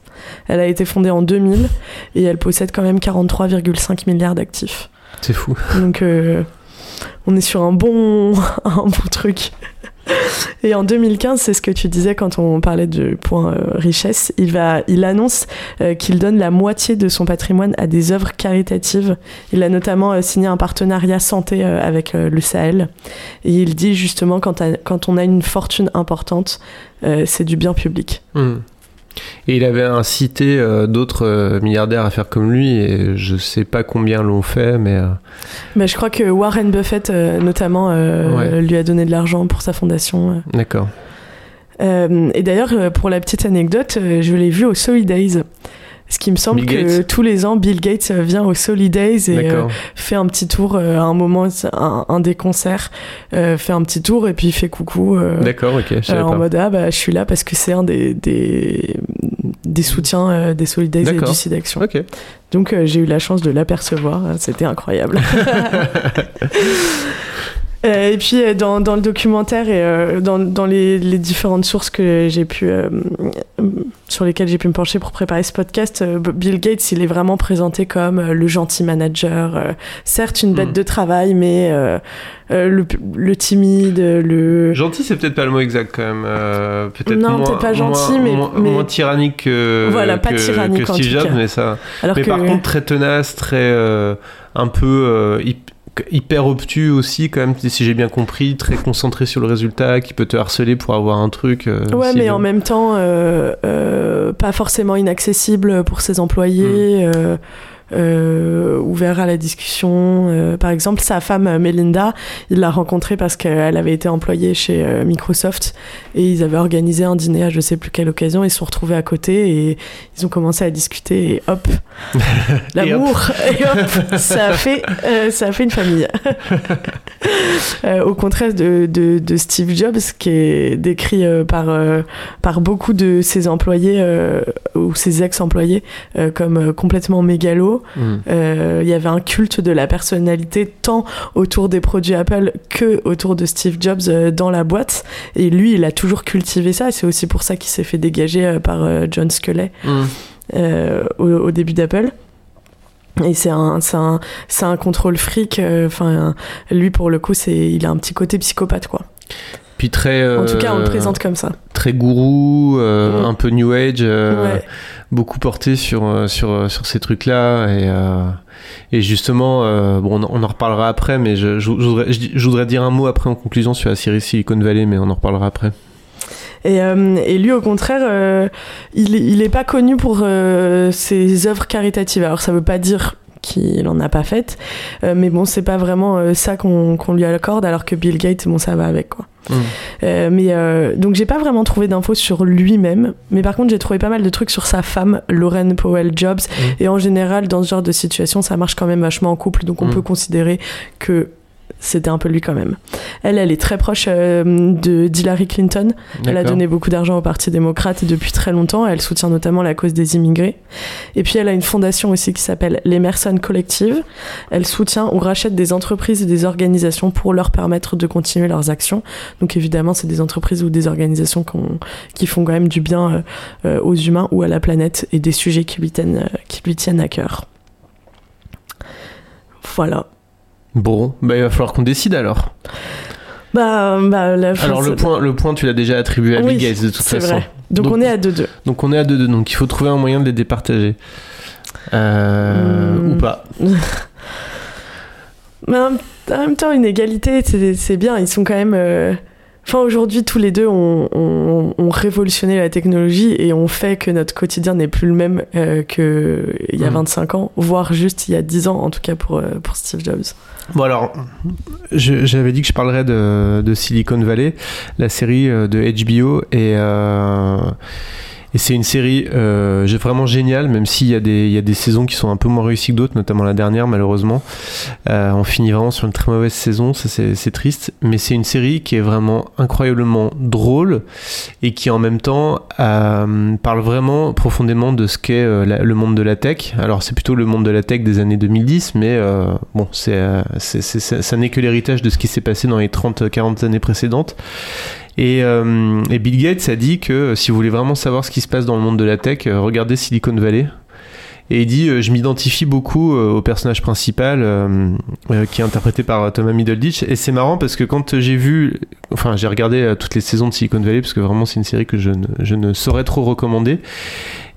Elle a été fondée en 2000 et elle possède quand même 43,5 milliards d'actifs. C'est fou. Donc euh, on est sur un bon, un bon truc. Et en 2015, c'est ce que tu disais quand on parlait de point euh, richesse, il, va, il annonce euh, qu'il donne la moitié de son patrimoine à des œuvres caritatives. Il a notamment euh, signé un partenariat santé avec le Sahel. Et il dit justement, quand, on a une fortune importante, c'est du bien public. Hmm. Et il avait incité euh, d'autres euh, milliardaires à faire comme lui, et je sais pas combien l'ont fait, mais euh, Mais je crois que Warren Buffett, notamment, Ouais. lui a donné de l'argent pour sa fondation. d'accord. Et d'ailleurs, pour la petite anecdote, je l'ai vu au Solidays. Ce qui me semble Bill que Gates tous les ans, Bill Gates euh, vient au Solidays et euh, fait un petit tour euh, à un moment, un, un des concerts, euh, fait un petit tour et puis il fait coucou. D'accord, ok, je en pas. mode ah bah je suis là parce que c'est un des des, des soutiens des Solidays et du SIDAction. Ok. Donc j'ai eu la chance de l'apercevoir, c'était incroyable. Euh, et puis euh, dans, dans le documentaire et euh, dans, dans les, les différentes sources que j'ai pu sur lesquelles j'ai pu me pencher pour préparer ce podcast, Bill Gates il est vraiment présenté comme le gentil manager, certes une bête Mm. de travail mais euh, le, le timide, le Gentil, c'est peut-être pas le mot exact quand même. euh, peut-être Non, moins, peut-être pas gentil, moins- mais- moins, mais- moins tyrannique que, Voilà, pas que, tyrannique, que Steve Jobs, mais ça. Alors mais que- par contre, très tenace, très euh, un peu hyper obtus aussi, quand même, si j'ai bien compris, très concentré sur le résultat, qui peut te harceler pour avoir un truc. euh, Ouais, mais en même temps, euh, euh, pas forcément inaccessible pour ses employés, Hmm. Euh, ouvert à la discussion. euh, par exemple, sa femme euh, Melinda, il l'a rencontrée parce qu'elle avait été employée chez Microsoft et ils avaient organisé un dîner à je sais plus quelle occasion. Ils se sont retrouvés à côté et ils ont commencé à discuter et hop, l'amour et hop, ça a fait, ça a fait une famille. Euh, au contraire de, de, de Steve Jobs, qui est décrit par, par beaucoup de ses employés euh, ou ses ex-employés euh, comme complètement mégalo. Euh, Il y avait un culte de la personnalité tant autour des produits Apple que autour de Steve Jobs euh, dans la boîte. Et lui, il a toujours cultivé ça. C'est aussi pour ça qu'il s'est fait dégager euh, par John Sculley Mm. au, au début d'Apple. Et c'est un, c'est un, un contrôle fric. Enfin, lui pour le coup, c'est, il a un petit côté psychopathe, quoi. Puis très. En tout cas, on le euh, présente comme ça. Très gourou, euh, Mm. un peu new age, euh, Ouais. beaucoup porté sur, sur, sur ces trucs-là. Et, et justement, bon, on, en- reparlera après, mais je, je, je voudrais, je, voudrais dire un mot après en conclusion sur la série Silicon Valley, mais on en reparlera après. Et, euh, et lui, au contraire, euh, il, il est pas connu pour euh, ses œuvres caritatives. Alors, ça veut pas dire qu'il en a pas faites, euh, mais bon, c'est pas vraiment euh, ça qu'on lui accorde, alors que Bill Gates, bon, ça va avec quoi. Euh, mais euh, donc j'ai pas vraiment trouvé d'infos sur lui-même, mais par contre j'ai trouvé pas mal de trucs sur sa femme, Lauren Powell Jobs, et en général dans ce genre de situation ça marche quand même vachement en couple, donc on Mm. peut considérer que c'était un peu lui quand même. Elle, elle est très proche euh, de d'Hillary Clinton. Elle a donné beaucoup d'argent au Parti démocrate depuis très longtemps. Elle soutient notamment la cause des immigrés. Et puis elle a une fondation aussi qui s'appelle l'Emerson Collective. Elle soutient ou rachète des entreprises et des organisations pour leur permettre de continuer leurs actions. Donc évidemment, c'est des entreprises ou des organisations qui font quand même du bien euh, euh, aux humains ou à la planète et des sujets qui lui tiennent, qui lui tiennent à cœur. Voilà. Bon, bah, il va falloir qu'on décide alors. Bah, bah, la Alors le point, le point, tu l'as déjà attribué à Oui, Bill Gates de toute façon. vrai. Donc, on est à 2-2. Donc on est à 2-2, donc il faut trouver un moyen de les départager. Euh. Ou pas. Mais en même temps, une égalité, c'est c'est bien. Ils sont quand même. euh, Enfin, aujourd'hui, tous les deux ont, ont- ont révolutionné la technologie et ont fait que notre quotidien n'est plus le même euh, qu'il y a Mm. 25 ans, voire juste il y a 10 ans, en tout cas pour, euh, pour Steve Jobs. Bon alors, je- j'avais dit que je parlerais de, de Silicon Valley, la série euh, de HBO, et, euh, et c'est une série euh, vraiment géniale, même s'il y, a des- y a des saisons qui sont un peu moins réussies que d'autres, notamment la dernière malheureusement. Euh, on finit vraiment sur une très mauvaise saison, ça c'est triste, mais c'est une série qui est vraiment incroyablement drôle et qui en même temps euh, parle vraiment profondément de ce qu'est euh, le monde de la tech. Alors c'est plutôt le monde de la tech des années 2010, mais euh, bon, euh, c'est- ça n'est que l'héritage de ce qui s'est passé dans les 30-40 années précédentes. Et, euh, et Bill Gates a dit que euh, si vous voulez vraiment savoir ce qui se passe dans le monde de la tech, euh, regardez Silicon Valley. Et il dit Je m'identifie beaucoup au personnage principal qui est interprété par Thomas Middleditch. Et c'est marrant parce que quand j'ai vu, enfin j'ai regardé toutes les saisons de Silicon Valley parce que vraiment c'est une série que je ne, je ne saurais trop recommander.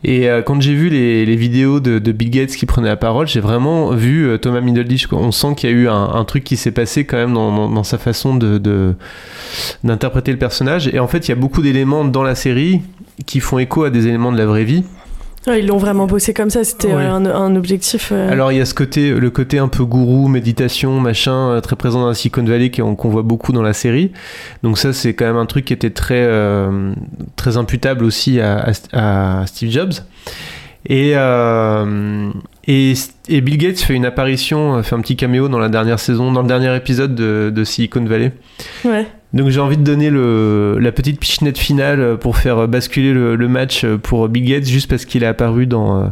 Et euh, quand j'ai vu les, vidéos de, de Bill Gates qui prenait la parole, j'ai vraiment vu euh, Thomas Middleditch. On sent qu'il y a eu un, truc qui s'est passé quand même dans, sa façon de- d'interpréter le personnage. Et en fait, il y a beaucoup d'éléments dans la série qui font écho à des éléments de la vraie vie. Ouais, ils l'ont vraiment bossé comme ça, c'était Ouais. euh, un, un objectif. euh, Alors il y a ce côté, le côté un peu gourou, méditation, machin, euh, très présent dans la Silicon Valley qu'on voit beaucoup dans la série. Donc ça c'est quand même un truc qui était très euh, très imputable aussi à, à- à Steve Jobs. Et, euh, et, et Bill Gates fait une apparition, fait un petit caméo dans la dernière saison, dans le dernier épisode de, de Silicon Valley. Ouais. Donc j'ai envie de donner la petite pichenette finale pour faire basculer le, match pour Bill Gates juste parce qu'il est apparu dans, euh,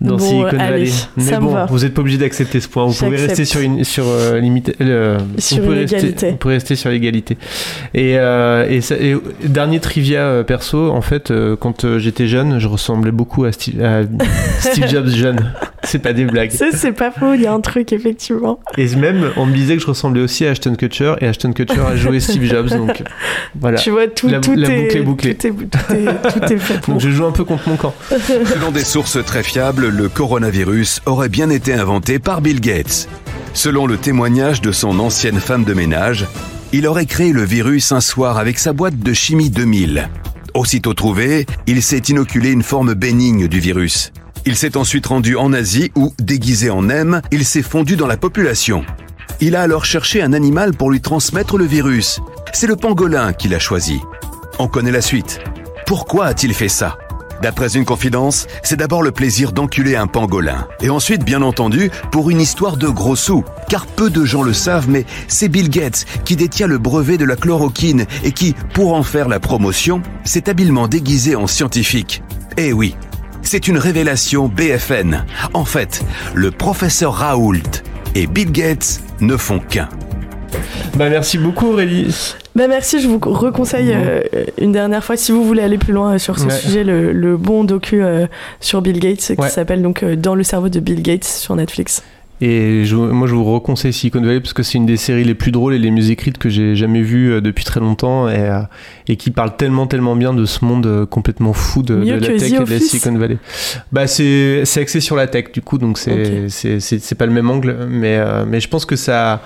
dans Bon, Silicon allez, Valley. Mais ça me bon, va. vous n'êtes pas obligé d'accepter ce point. Vous pouvez rester sur une sur euh, limite- euh, Sur vous pouvez une rester- égalité. vous pouvez rester sur l'égalité. Et, euh, et, ça- et dernier trivia euh, perso, en fait, euh, quand euh, j'étais jeune, je ressemblais beaucoup à Steve, à Steve Jobs jeune. C'est pas des blagues. C'est c'est pas faux, il y a un truc, effectivement. Et même, on me disait que je ressemblais aussi à Ashton Kutcher, et Ashton Kutcher a joué Steve Jobs, donc voilà. Tu vois, tout, la, tout la est, boucle est bouclée. Tout est, tout est, tout est fait pour. Donc je joue un peu contre mon camp. Selon des sources très fiables, le coronavirus aurait bien été inventé par Bill Gates. Selon le témoignage de son ancienne femme de ménage, il aurait créé le virus un soir avec sa boîte de chimie 2000. Aussitôt trouvé, il s'est inoculé une forme bénigne du virus. Il s'est ensuite rendu en Asie où, déguisé en M, il s'est fondu dans la population. Il a alors cherché un animal pour lui transmettre le virus. C'est le pangolin qu'il a choisi. On connaît la suite. Pourquoi a-t-il fait ça? D'après une confidence, c'est d'abord le plaisir d'enculer un pangolin. Et ensuite, bien entendu, pour une histoire de gros sous. Car peu de gens le savent, mais c'est Bill Gates qui détient le brevet de la chloroquine et qui, pour en faire la promotion, s'est habilement déguisé en scientifique. Eh oui, c'est une révélation BFN. En fait, le professeur Raoult et Bill Gates ne font qu'un. Bah merci beaucoup Aurélie. Bah merci, je vous reconseille euh, une dernière fois, si vous voulez aller plus loin euh, sur ce Ouais. sujet, le, le bon docu euh, sur Bill Gates qui Ouais. s'appelle donc Dans le cerveau de Bill Gates sur Netflix. Et je- moi je vous reconseille Silicon Valley parce que c'est une des séries les plus drôles et les mieux écrites que j'ai jamais vues depuis très longtemps et, et qui parle tellement tellement bien de ce monde complètement fou de, la tech The et de la Silicon Valley. Bah c'est axé sur la tech du coup donc c'est Ok. c'est c'est c'est pas le même angle mais mais je pense que ça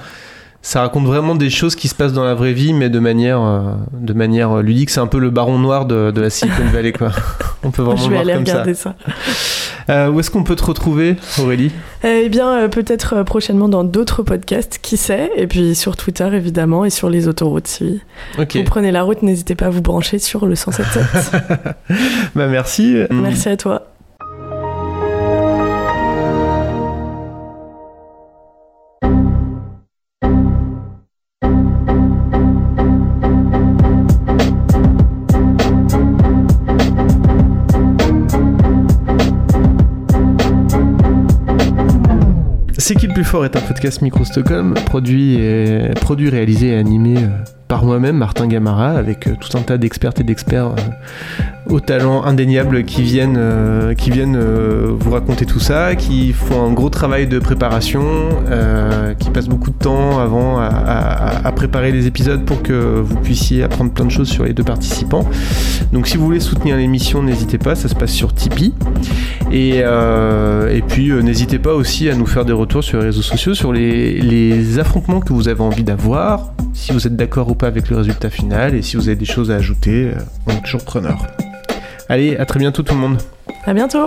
ça raconte vraiment des choses qui se passent dans la vraie vie, mais de manière, euh, de manière ludique. C'est un peu le baron noir de, de la Silicon Valley, quoi. On peut vraiment Je vais voir aller comme regarder ça. ça. Euh, où est-ce qu'on peut te retrouver, Aurélie? Eh bien, euh, peut-être euh, prochainement dans d'autres podcasts, qui sait? Et puis sur Twitter, évidemment, et sur les autoroutes. Si vous prenez la route, n'hésitez pas à vous brancher sur le 177. Bah merci. Merci à toi. Est un podcast Micro Stockholm, produit, produit, réalisé et animé euh, par moi-même, Martin Gamara, avec euh, tout un tas d'expertes et d'experts euh, au talent indéniable qui viennent, euh, qui viennent euh, vous raconter tout ça, qui font un gros travail de préparation, euh, qui passent beaucoup de temps avant à, préparer les épisodes pour que vous puissiez apprendre plein de choses sur les deux participants. Donc si vous voulez soutenir l'émission, n'hésitez pas, ça se passe sur Tipeee. Et, puis n'hésitez pas aussi à nous faire des retours sur les réseaux sociaux sur les, les affrontements que vous avez envie d'avoir, si vous êtes d'accord ou pas avec le résultat final, et si vous avez des choses à ajouter, on est toujours preneur. Allez, à très bientôt tout le monde. À bientôt.